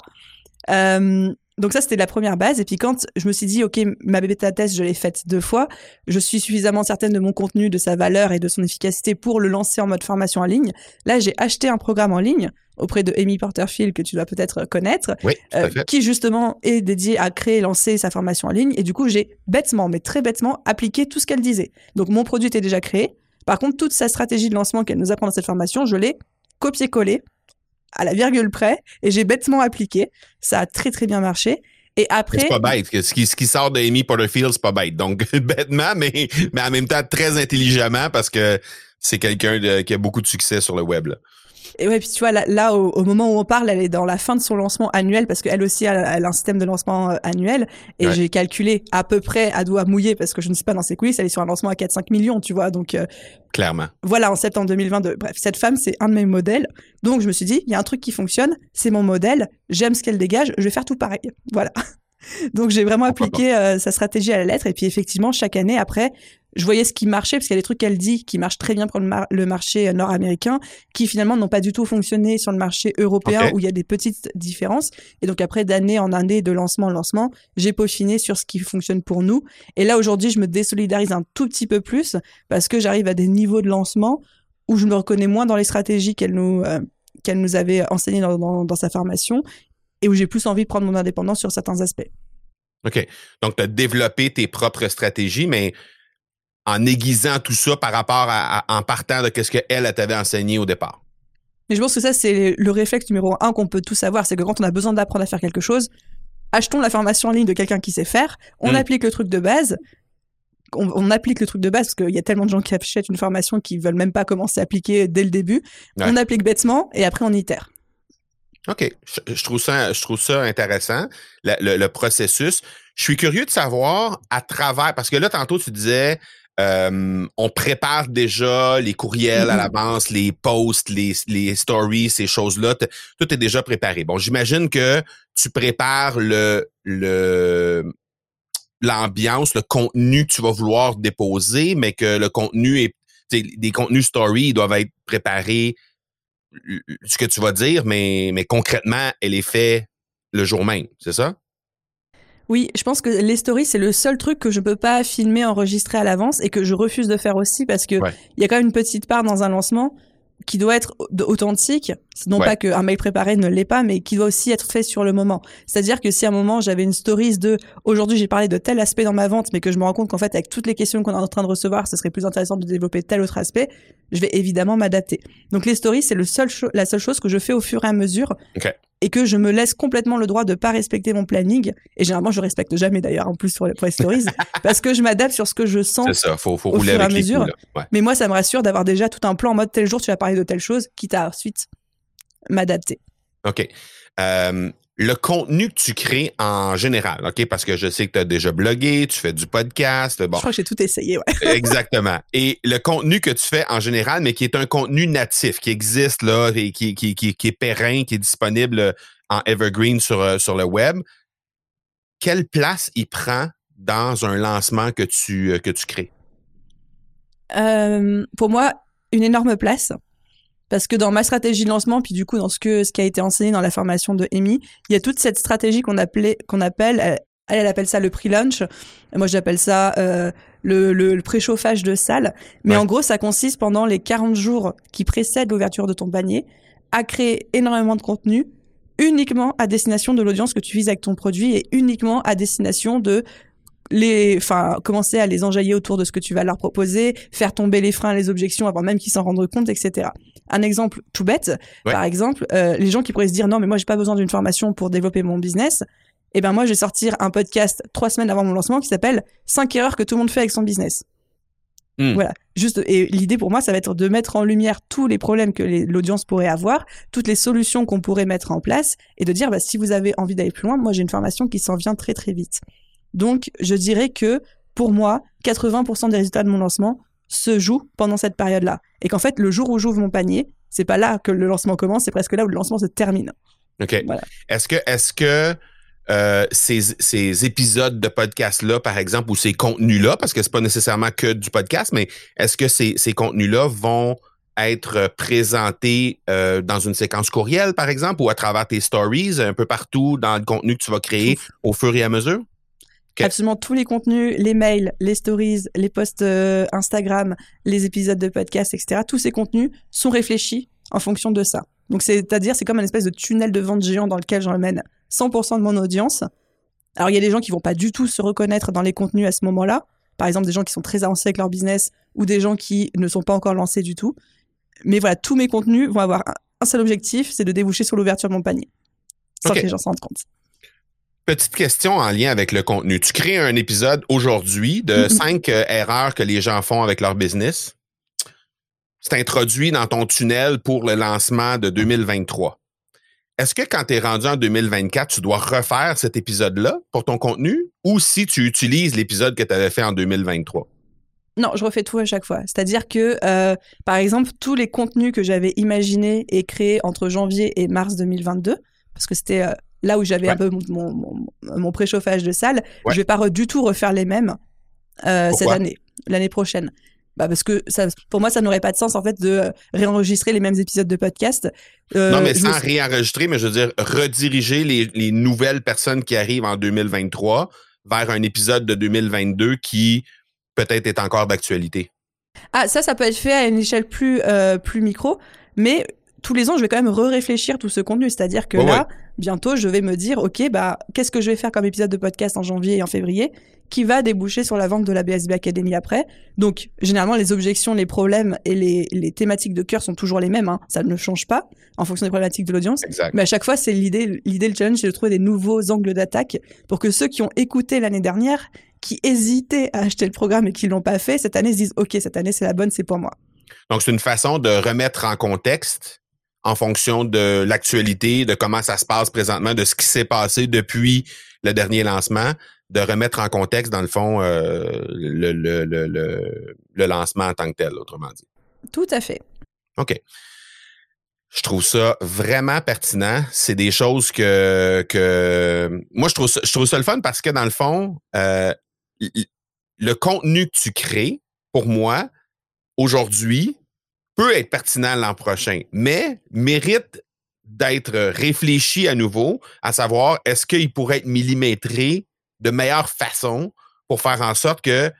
donc ça, c'était la première base. Et puis quand je me suis dit, OK, ma bêta thèse, je l'ai faite deux fois, je suis suffisamment certaine de mon contenu, de sa valeur et de son efficacité pour le lancer en mode formation en ligne. Là, j'ai acheté un programme en ligne auprès de Amy Porterfield que tu dois peut-être connaître, euh, qui justement est dédié à créer et lancer sa formation en ligne. Et du coup, j'ai bêtement, mais très bêtement, appliqué tout ce qu'elle disait. Donc mon produit était déjà créé. Par contre, toute sa stratégie de lancement qu'elle nous apprend dans cette formation, je l'ai copié-collé à la virgule près et j'ai bêtement appliqué. Ça a très très bien marché. Et après. C'est pas bête. Ce qui, ce qui sort de Amy Porterfield, c'est pas bête. Donc, bêtement, mais, mais en même temps très intelligemment parce que c'est quelqu'un qui a beaucoup de succès sur le web. Là. Et ouais, puis tu vois, là, au, moment où on parle, elle est dans la fin de son lancement annuel parce qu'elle aussi, elle, a un système de lancement euh, annuel. Et j'ai calculé à peu près à doigt mouillé parce que je ne suis pas dans ses coulisses, elle est sur un lancement à 4-5 millions, tu vois. Donc, euh, clairement. Voilà, en septembre 2022. Bref, cette femme, c'est un de mes modèles. Donc, je me suis dit, il y a un truc qui fonctionne, c'est mon modèle, j'aime ce qu'elle dégage, je vais faire tout pareil. Voilà. Donc j'ai vraiment appliqué euh, sa stratégie à la lettre. Et puis effectivement, chaque année, après, je voyais ce qui marchait, parce qu'il y a des trucs qu'elle dit qui marchent très bien pour le, marché euh, nord-américain, qui finalement n'ont pas du tout fonctionné sur le marché européen, où il y a des petites différences. Et donc après, d'année en année, de lancement en lancement, j'ai peaufiné sur ce qui fonctionne pour nous. Et là, aujourd'hui, je me désolidarise un tout petit peu plus, parce que j'arrive à des niveaux de lancement où je me reconnais moins dans les stratégies qu'elle nous... Euh, qu'elle nous avait enseignées dans, dans sa formation et où j'ai plus envie de prendre mon indépendance sur certains aspects. OK. Donc, tu as développé tes propres stratégies, mais en aiguisant tout ça par rapport à, en partant de ce qu'elle, elle, t'avait enseigné au départ? Mais je pense que ça, c'est le réflexe numéro un qu'on peut tous avoir, c'est que quand on a besoin d'apprendre à faire quelque chose, achetons la formation en ligne de quelqu'un qui sait faire, on hmm. applique le truc de base, on, applique le truc de base parce qu'il y a tellement de gens qui achètent une formation qui veulent même pas commencer à appliquer dès le début. On applique bêtement et après on itère. OK. Je, trouve ça, je trouve ça intéressant, le, processus. Je suis curieux de savoir à travers, parce que là, tantôt, tu disais, euh, on prépare déjà les courriels à mm-hmm. l'avance, les posts, les, les stories, ces choses-là. Tout est déjà préparé. Bon, j'imagine que tu prépares le, le, l'ambiance, le contenu que tu vas vouloir déposer, mais que le contenu est, des contenus story, ils doivent être préparés ce que tu vas dire, mais, mais concrètement, elle est faite le jour même, c'est ça? Oui, je pense que les stories, c'est le seul truc que je peux pas filmer, enregistrer à l'avance et que je refuse de faire aussi parce que il y a quand même une petite part dans un lancement qui doit être authentique, non pas qu'un mail préparé ne l'est pas, mais qui doit aussi être fait sur le moment. C'est-à-dire que si à un moment j'avais une stories de aujourd'hui j'ai parlé de tel aspect dans ma vente, mais que je me rends compte qu'en fait avec toutes les questions qu'on est en train de recevoir, ce serait plus intéressant de développer tel autre aspect, je vais évidemment m'adapter. Donc les stories c'est le seul la seule chose que je fais au fur et à mesure et que je me laisse complètement le droit de pas respecter mon planning. Et généralement, je respecte jamais d'ailleurs, en plus pour les, stories, parce que je m'adapte sur ce que je sens. C'est ça, faut, faut rouler avec à mesure. Mais moi, ça me rassure d'avoir déjà tout un plan en mode tel jour, tu vas parler de telle chose, quitte à ensuite m'adapter. OK. Euh, le contenu que tu crées en général, OK? Parce que je sais que tu as déjà blogué, tu fais du podcast. Bon. Je crois que j'ai tout essayé, ouais. Exactement. Et le contenu que tu fais en général, mais qui est un contenu natif, qui existe là, et qui, qui, qui, qui est périn, qui est disponible en evergreen sur, euh, sur le web, quelle place il prend dans un lancement que tu, euh, que tu crées? Euh, pour moi, une énorme place parce que dans ma stratégie de lancement, puis du coup dans ce que ce qui a été enseigné dans la formation de Amy, il y a toute cette stratégie qu'on appelait qu'on appelle elle, elle appelle ça le pre-lunch. Moi, j'appelle ça euh, le, le, préchauffage de salle. Mais en gros, ça consiste pendant les 40 jours qui précèdent l'ouverture de ton panier à créer énormément de contenu uniquement à destination de l'audience que tu vises avec ton produit et uniquement à destination de les, enfin, commencer à les enjailler autour de ce que tu vas leur proposer, faire tomber les freins, les objections avant même qu'ils s'en rendent compte, etc. Un exemple tout bête, par exemple, euh, les gens qui pourraient se dire non, mais moi j'ai pas besoin d'une formation pour développer mon business. Eh ben moi, je vais sortir un podcast trois semaines avant mon lancement qui s'appelle 5 erreurs que tout le monde fait avec son business. Hmm. Voilà. Juste, et l'idée pour moi, ça va être de mettre en lumière tous les problèmes que l'audience pourrait avoir, toutes les solutions qu'on pourrait mettre en place et de dire, bah, si vous avez envie d'aller plus loin, moi, j'ai une formation qui s'en vient très, très vite. Donc, je dirais que pour moi, 80% des résultats de mon lancement se jouent pendant cette période-là. Et qu'en fait, le jour où j'ouvre mon panier, c'est pas là que le lancement commence, c'est presque là où le lancement se termine. OK. Est-ce que, est-ce que euh, ces, ces, épisodes de podcast-là, par exemple, ou ces contenus-là, parce que c'est pas nécessairement que du podcast, mais est-ce que ces, ces contenus-là vont être présentés euh, dans une séquence courriel, par exemple, ou à travers tes stories, un peu partout dans le contenu que tu vas créer au fur et à mesure? Absolument tous les contenus, les mails, les stories, les posts euh, Instagram, les épisodes de podcast, etc. Tous ces contenus sont réfléchis en fonction de ça. Donc c'est-à-dire c'est comme un espèce de tunnel de vente géant dans lequel j'emmène 100% de mon audience. Alors il y a des gens qui vont pas du tout se reconnaître dans les contenus à ce moment-là. Par exemple des gens qui sont très avancés avec leur business ou des gens qui ne sont pas encore lancés du tout. Mais voilà, tous mes contenus vont avoir un seul objectif, c'est de déboucher sur l'ouverture de mon panier. Sans que les gens s'en rendent compte. Petite question en lien avec le contenu. Tu crées un épisode aujourd'hui de cinq euh, erreurs que les gens font avec leur business. C'est introduit dans ton tunnel pour le lancement de 2023. Est-ce que quand tu es rendu en 2024, tu dois refaire cet épisode-là pour ton contenu ou si tu utilises l'épisode que tu avais fait en 2023? Non, je refais tout à chaque fois. C'est-à-dire que, euh, par exemple, tous les contenus que j'avais imaginés et créés entre janvier et mars 2022, parce que c'était euh, là où j'avais un peu mon, mon, préchauffage de salle, je vais pas du tout refaire les mêmes euh, cette année, l'année prochaine. Bah parce que ça, pour moi, ça n'aurait pas de sens en fait de réenregistrer les mêmes épisodes de podcast. Euh, non, mais sans réenregistrer, mais je veux dire rediriger les, les nouvelles personnes qui arrivent en 2023 vers un épisode de 2022 qui peut-être est encore d'actualité. Ah, ça, ça peut être fait à une échelle plus, euh, plus micro, mais tous les ans, je vais quand même re-réfléchir tout ce contenu. C'est-à-dire que là, bientôt, je vais me dire, OK, bah, qu'est-ce que je vais faire comme épisode de podcast en janvier et en février qui va déboucher sur la vente de la BSB Academy après. Donc, généralement, les objections, les problèmes et les, les thématiques de cœur sont toujours les mêmes. Hein. Ça ne change pas en fonction des problématiques de l'audience. Mais à chaque fois, c'est l'idée, l'idée, le challenge, c'est de trouver des nouveaux angles d'attaque pour que ceux qui ont écouté l'année dernière, qui hésitaient à acheter le programme et qui l'ont pas fait, cette année se disent, OK, cette année, c'est la bonne, c'est pour moi. Donc, c'est une façon de remettre en contexte en fonction de l'actualité, de comment ça se passe présentement, de ce qui s'est passé depuis le dernier lancement, de remettre en contexte, dans le fond, euh, le, le, le, le, lancement en tant que tel, autrement dit. Tout à fait. OK. Je trouve ça vraiment pertinent. C'est des choses que, que moi, je trouve, ça, je trouve ça le fun parce que, dans le fond, euh, le contenu que tu crées, pour moi, aujourd'hui, peut être pertinent l'an prochain, mais mérite d'être réfléchi à nouveau, à savoir est-ce qu'il pourrait être millimétré de meilleure façon pour faire en sorte que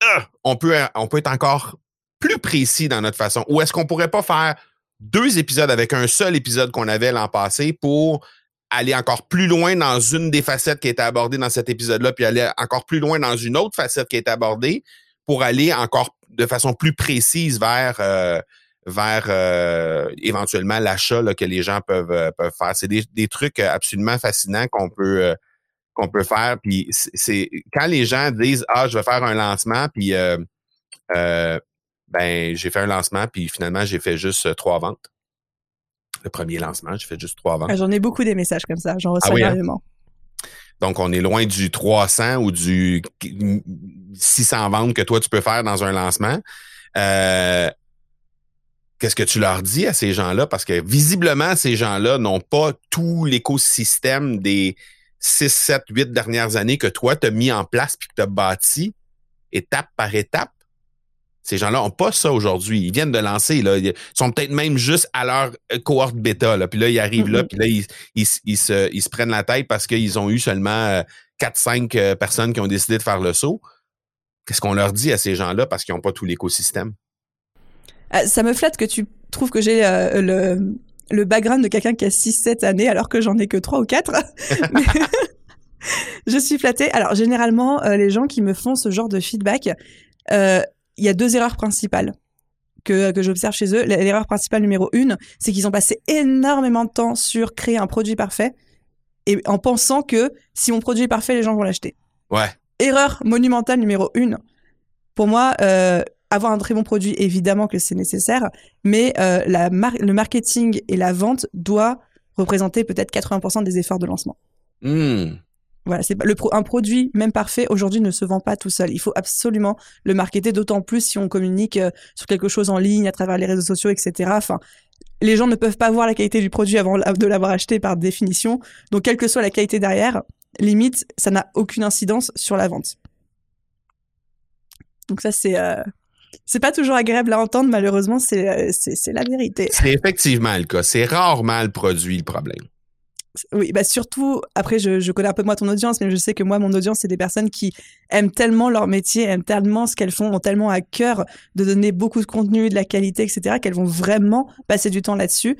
ah, on, peut, on peut être encore plus précis dans notre façon? Ou est-ce qu'on pourrait pas faire deux épisodes avec un seul épisode qu'on avait l'an passé pour aller encore plus loin dans une des facettes qui a été abordée dans cet épisode-là, puis aller encore plus loin dans une autre facette qui a été abordée pour aller encore de façon plus précise vers euh, vers euh, éventuellement l'achat que les gens peuvent, euh, peuvent faire. C'est des, des, trucs absolument fascinants qu'on peut euh, qu'on peut faire. Puis c'est quand les gens disent ah je vais faire un lancement puis ben j'ai fait un lancement puis finalement j'ai fait juste trois ventes. Le premier lancement, j'ai fait juste trois ventes. Ah, j'en ai beaucoup des messages comme ça, j'en reçois ah énormément. Donc, on est loin du 300 ou du 600 ventes que toi, tu peux faire dans un lancement. Euh, qu'est-ce que tu leur dis à ces gens-là? Parce que visiblement, ces gens-là n'ont pas tout l'écosystème des 6, 7, 8 dernières années que toi, tu as mis en place puis que tu as bâti étape par étape. Ces gens-là n'ont pas ça aujourd'hui. Ils viennent de lancer. Là. Ils sont peut-être même juste à leur euh, cohorte bêta. Là. Puis là, ils arrivent là, mm-hmm. puis là, ils, ils, se, ils se prennent la tête parce qu'ils ont eu seulement 4-5 euh, euh, personnes qui ont décidé de faire le saut. Qu'est-ce qu'on leur dit à ces gens-là parce qu'ils n'ont pas tout l'écosystème? Euh, ça me flatte que tu trouves que j'ai euh, le, le background de quelqu'un qui a 6-7 années alors que j'en ai que 3 ou 4. je suis flattée. Alors, généralement, euh, les gens qui me font ce genre de feedback, il y a deux erreurs principales que, que j'observe chez eux. L'erreur principale numéro une, c'est qu'ils ont passé énormément de temps sur créer un produit parfait et en pensant que si mon produit est parfait, les gens vont l'acheter. Ouais. Erreur monumentale numéro une. Pour moi, euh, avoir un très bon produit, évidemment que c'est nécessaire, mais euh, la le marketing et la vente doit représenter peut-être 80% des efforts de lancement. Hmm. Voilà, c'est le un produit même parfait aujourd'hui ne se vend pas tout seul. Il faut absolument le marketer, d'autant plus si on communique euh, sur quelque chose en ligne à travers les réseaux sociaux, etc. Enfin, les gens ne peuvent pas voir la qualité du produit avant de l'avoir acheté par définition. Donc, quelle que soit la qualité derrière, limite, ça n'a aucune incidence sur la vente. Donc ça, c'est euh, c'est pas toujours agréable à entendre, malheureusement, c'est, c'est, la vérité. C'est effectivement le cas. C'est rarement le produit le problème. Oui, bah surtout, après, je, je connais un peu moi ton audience, mais je sais que moi, mon audience, c'est des personnes qui aiment tellement leur métier, aiment tellement ce qu'elles font, ont tellement à cœur de donner beaucoup de contenu, de la qualité, etc., qu'elles vont vraiment passer du temps là-dessus.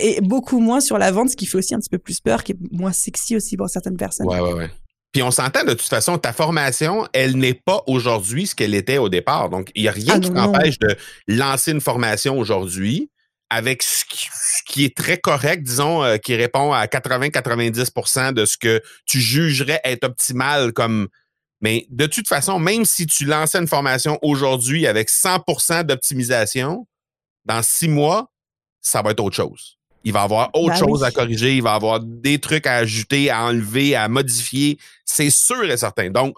Et beaucoup moins sur la vente, ce qui fait aussi un petit peu plus peur, qui est moins sexy aussi pour certaines personnes. Ouais, ouais, ouais. Puis on s'entend de toute façon, ta formation, elle n'est pas aujourd'hui ce qu'elle était au départ. Donc, il n'y a rien ah, qui t'empêche de lancer une formation aujourd'hui avec ce qui, est très correct, disons, euh, qui répond à 80-90% de ce que tu jugerais être optimal comme. Mais de toute façon, même si tu lançais une formation aujourd'hui avec 100% d'optimisation, dans six mois, ça va être autre chose. Il va avoir autre ben chose à corriger, il va avoir des trucs à ajouter, à enlever, à modifier. C'est sûr et certain. Donc,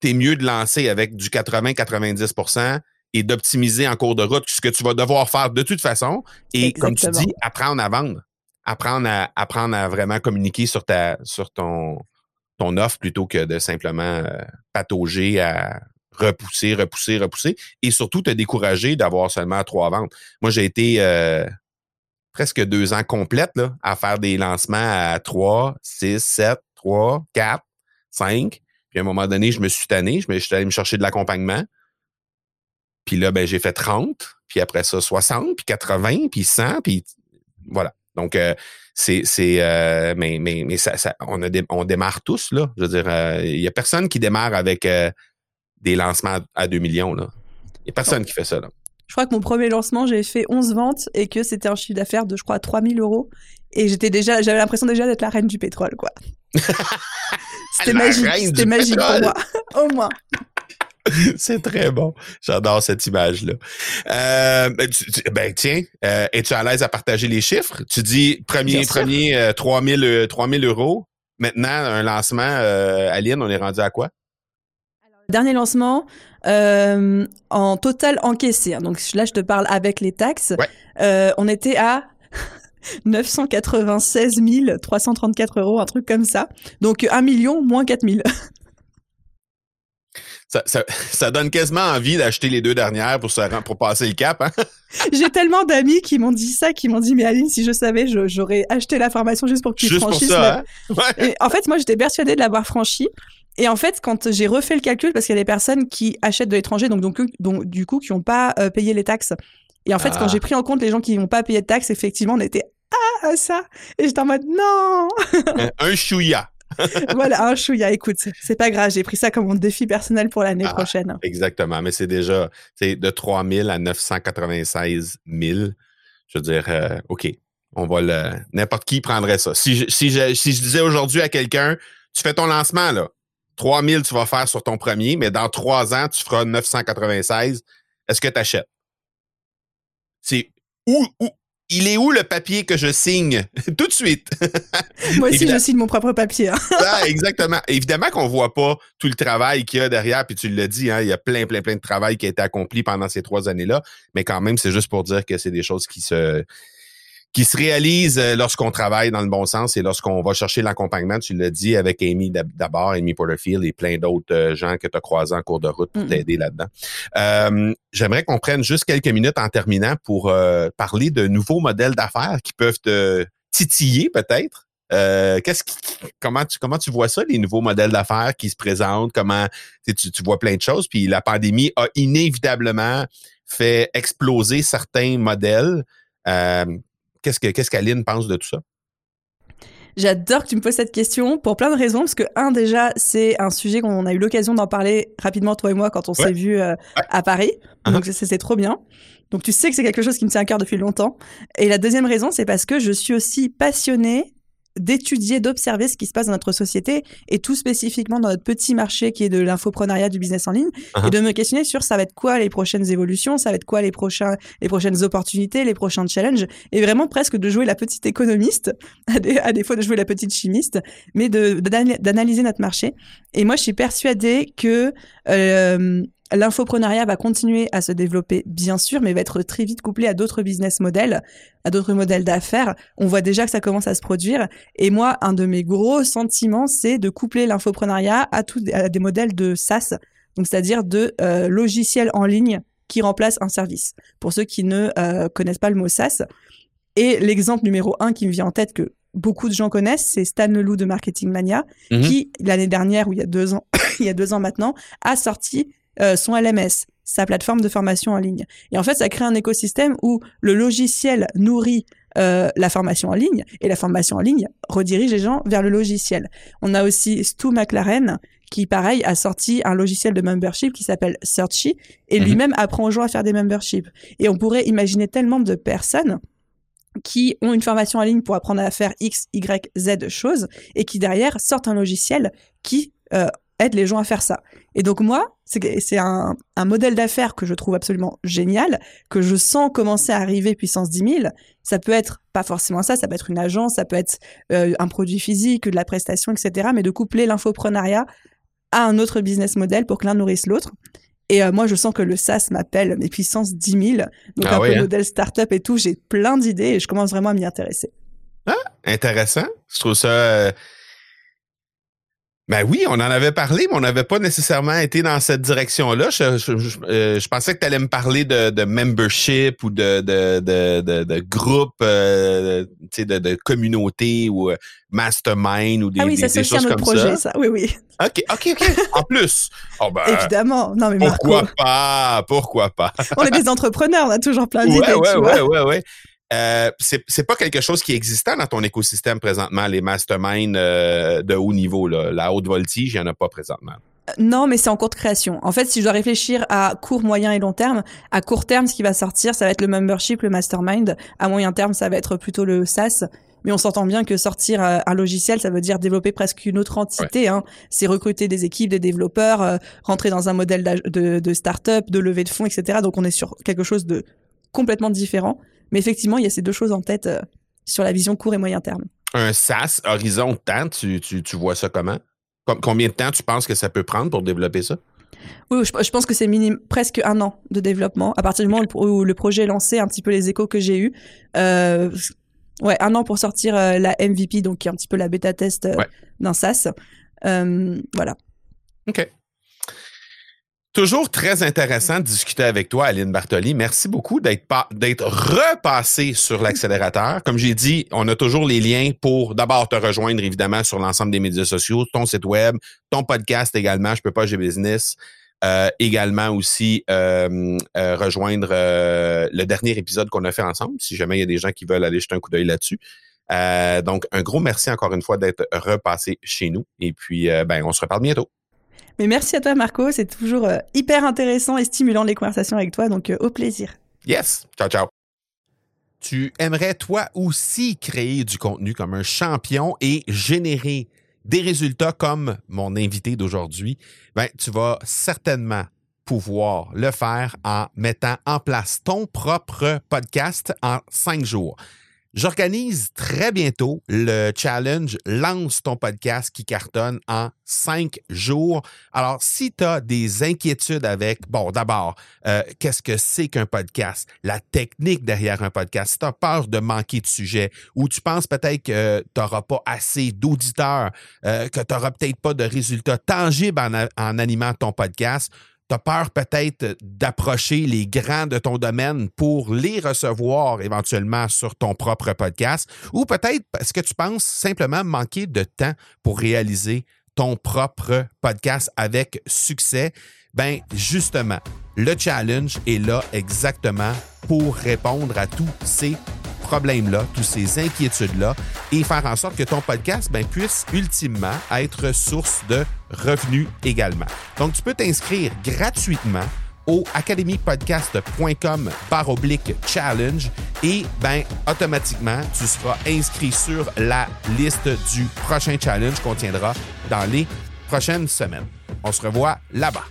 tu es mieux de lancer avec du 80-90% et d'optimiser en cours de route ce que tu vas devoir faire de toute façon. Et comme tu dis, apprendre à vendre. apprendre à apprendre à vraiment communiquer sur ta sur ton ton offre plutôt que de simplement euh, patauger à repousser, repousser, repousser, et surtout te décourager d'avoir seulement trois ventes. Moi, j'ai été euh, presque deux ans complètes là, à faire des lancements à trois, six, sept, trois, quatre, cinq. Puis à un moment donné, je me suis tanné, je me suis allé me chercher de l'accompagnement. Puis là, ben, j'ai fait 30, puis après ça, 60, puis 80, puis 100, puis voilà. Donc, euh, c'est, c'est, euh, mais, mais, mais ça, ça, on, a on démarre tous, là. Je veux dire, euh, il y a personne qui démarre avec des lancements à 2 millions, là. Il n'y a personne qui fait ça, là. Je crois que mon premier lancement, j'ai fait 11 ventes et que c'était un chiffre d'affaires de, je crois, 3000 euros. Et j'étais déjà, j'avais l'impression déjà d'être la reine du pétrole, quoi. c'était magique, c'était magique pour moi, au moins. C'est très bon. J'adore cette image-là. Euh, ben, ben, tiens, euh, es-tu à l'aise à partager les chiffres? Tu dis premier, premier euh, 3000, 3000 euros. Maintenant, un lancement, euh, Aline, on est rendu à quoi? Dernier lancement, euh, en total encaissé. Hein. Donc là, je te parle avec les taxes. Euh, on était à 996 334 euros, un truc comme ça. Donc 1 million moins 4000. Ça, ça, ça, donne quasiment envie d'acheter les deux dernières pour, se, pour passer le cap. Hein? J'ai tellement d'amis qui m'ont dit ça, qui m'ont dit, mais Aline, si je savais, j'aurais acheté la formation juste pour que tu juste franchisses. Pour ça, hein? en fait, moi, j'étais persuadée de l'avoir franchi. Et en fait, quand j'ai refait le calcul, parce qu'il y a des personnes qui achètent de l'étranger, donc, donc, donc, du coup, qui n'ont pas euh, payé les taxes. Et en fait, quand ah. j'ai pris en compte les gens qui n'ont pas payé de taxes, effectivement, on était ah ça. Et j'étais en mode non. un chouïa. voilà, un chouïa. Écoute, c'est pas grave. J'ai pris ça comme mon défi personnel pour l'année ah, prochaine. Exactement. Mais c'est déjà de 3 000 à 996 000. Je veux dire, euh, OK, on va le. N'importe qui prendrait ça. Si je, si je, si je disais aujourd'hui à quelqu'un, tu fais ton lancement, là, 3 000 tu vas faire sur ton premier, mais dans trois ans, tu feras 996. Est-ce que tu achètes? C'est où, où, il est où le papier que je signe? Tout de suite? Moi aussi, je signe mon propre papier. Hein. ah, exactement. Évidemment qu'on voit pas tout le travail qu'il y a derrière, puis tu l'as dit, hein, il y a plein, plein, plein de travail qui a été accompli pendant ces trois années-là, mais quand même, c'est juste pour dire que c'est des choses qui se qui se réalise euh, lorsqu'on travaille dans le bon sens et lorsqu'on va chercher l'accompagnement, tu l'as dit, avec Amy d'abord, Amy Porterfield et plein d'autres euh, gens que tu as croisés en cours de route pour t'aider là-dedans. Euh, J'aimerais qu'on prenne juste quelques minutes en terminant pour euh, parler de nouveaux modèles d'affaires qui peuvent te titiller peut-être. qu'est-ce qui, comment tu comment tu vois ça les nouveaux modèles d'affaires qui se présentent? Comment tu, tu vois plein de choses puis la pandémie a inévitablement fait exploser certains modèles euh, Qu'est-ce que qu'est-ce qu'Aline pense de tout ça? J'adore que tu me poses cette question pour plein de raisons. Parce que, un, déjà, c'est un sujet qu'on a eu l'occasion d'en parler rapidement, toi et moi, quand on s'est vu euh, à Paris. Uh-huh. Donc, c'est trop bien. Donc, tu sais que c'est quelque chose qui me tient à cœur depuis longtemps. Et la deuxième raison, c'est parce que je suis aussi passionnée d'étudier, d'observer ce qui se passe dans notre société et tout spécifiquement dans notre petit marché qui est de l'infoprenariat du business en ligne uh-huh. et de me questionner sur ça va être quoi les prochaines évolutions, ça va être quoi les prochains, les prochaines opportunités, les prochains challenges et vraiment presque de jouer la petite économiste à des, à fois de jouer la petite chimiste, mais de d'analyser notre marché. Et moi, je suis persuadée que euh, L'infoprenariat va continuer à se développer, bien sûr, mais va être très vite couplé à d'autres business models, à d'autres modèles d'affaires. On voit déjà que ça commence à se produire. Et moi, un de mes gros sentiments, c'est de coupler l'infoprenariat à, tout, à des modèles de SaaS, donc c'est-à-dire de euh, logiciels en ligne qui remplacent un service. Pour ceux qui ne euh, connaissent pas le mot SaaS. Et l'exemple numéro un qui me vient en tête que beaucoup de gens connaissent, c'est Stan Leloup de Marketing Mania, mhm. qui l'année dernière, ou il y a deux ans, il y a deux ans maintenant, a sorti euh, son LMS, sa plateforme de formation en ligne. Et en fait, ça crée un écosystème où le logiciel nourrit euh, la formation en ligne et la formation en ligne redirige les gens vers le logiciel. On a aussi Stu McLaren qui, pareil, a sorti un logiciel de membership qui s'appelle Searchy et mhm. lui-même apprend aux gens à faire des memberships. Et on pourrait imaginer tellement de personnes qui ont une formation en ligne pour apprendre à faire X, Y, Z choses et qui derrière sortent un logiciel qui euh, aide les gens à faire ça. Et donc moi, c'est un, un modèle d'affaires que je trouve absolument génial, que je sens commencer à arriver puissance 10 000. Ça peut être pas forcément ça, ça peut être une agence, ça peut être euh, un produit physique, de la prestation, etc. Mais de coupler l'infoprenariat à un autre business model pour que l'un nourrisse l'autre. Et euh, moi, je sens que le SaaS m'appelle mes puissances 10 000. Donc, ah un peu hein. modèle startup et tout, j'ai plein d'idées et je commence vraiment à m'y intéresser. Ah, intéressant. Je trouve ça. Euh, ben oui, on en avait parlé, mais on n'avait pas nécessairement été dans cette direction-là. Je, je, euh, pensais que tu allais me parler de, de membership ou de, de, de, de, groupe, euh, de, de communauté ou euh, mastermind ou des, ah oui, des, ça, des choses comme projet, ça. Oui, oui. OK, OK, OK. En plus. Oh ben, Évidemment. Non, mais pourquoi pas? Pourquoi pas? on est des entrepreneurs, on a toujours plein d'idées. Ouais, ouais, ouais, ouais, ouais. Euh, c'est pas quelque chose qui existait dans ton écosystème présentement, les masterminds euh, de haut niveau, là. la haute voltige, il n'y en a pas présentement. Euh, non, mais c'est en cours de création. En fait, si je dois réfléchir à court, moyen et long terme, à court terme, ce qui va sortir, ça va être le membership, le mastermind. À moyen terme, ça va être plutôt le SaaS. Mais on s'entend bien que sortir euh, un logiciel, ça veut dire développer presque une autre entité. Hein. C'est recruter des équipes, des développeurs, rentrer dans un modèle de, de start-up, de levée de fonds, etc. Donc on est sur quelque chose de complètement différent. Mais effectivement, il y a ces deux choses en tête euh, sur la vision court et moyen terme. Un SaaS, horizon temps, tu, tu, vois ça comment? Combien de temps tu penses que ça peut prendre pour développer ça? Oui, je, pense que c'est presque un an de développement. À partir du moment où le projet est lancé, un petit peu les échos que j'ai eus. Euh, ouais, un an pour sortir euh, la MVP, donc qui est un petit peu la bêta test d'un SaaS. voilà. OK. Toujours très intéressant de discuter avec toi, Aline Bartoli. Merci beaucoup d'être d'être repassé sur l'accélérateur. Comme j'ai dit, on a toujours les liens pour d'abord te rejoindre évidemment sur l'ensemble des médias sociaux, ton site web, ton podcast également. Je peux pas, j'ai business. Euh, également aussi euh, euh, rejoindre le dernier épisode qu'on a fait ensemble, si jamais il y a des gens qui veulent aller jeter un coup d'œil là-dessus. donc, un gros merci encore une fois d'être repassé chez nous. Et puis, ben, on se reparle bientôt. Mais merci à toi, Marco. C'est toujours euh, hyper intéressant et stimulant les conversations avec toi. Donc, euh, au plaisir. Yes. Ciao, ciao. Tu aimerais toi aussi créer du contenu comme un champion et générer des résultats comme mon invité d'aujourd'hui, ben, tu vas certainement pouvoir le faire en mettant en place ton propre podcast en cinq jours. J'organise très bientôt le challenge Lance ton podcast qui cartonne en cinq jours. Alors, si tu as des inquiétudes avec, bon, d'abord, euh, qu'est-ce que c'est qu'un podcast? La technique derrière un podcast. Si tu as peur de manquer de sujet ou tu penses peut-être que tu n'auras pas assez d'auditeurs, euh, que tu n'auras peut-être pas de résultats tangibles en, en animant ton podcast, tu peur peut-être d'approcher les grands de ton domaine pour les recevoir éventuellement sur ton propre podcast, ou peut-être parce que tu penses simplement manquer de temps pour réaliser ton propre podcast avec succès, ben justement, le challenge est là exactement pour répondre à tous ces problèmes-là, toutes ces inquiétudes-là et faire en sorte que ton podcast ben, puisse ultimement être source de revenus également. Donc, tu peux t'inscrire gratuitement au academypodcast.com oblique challenge et ben automatiquement tu seras inscrit sur la liste du prochain challenge qu'on tiendra dans les prochaines semaines. On se revoit là-bas.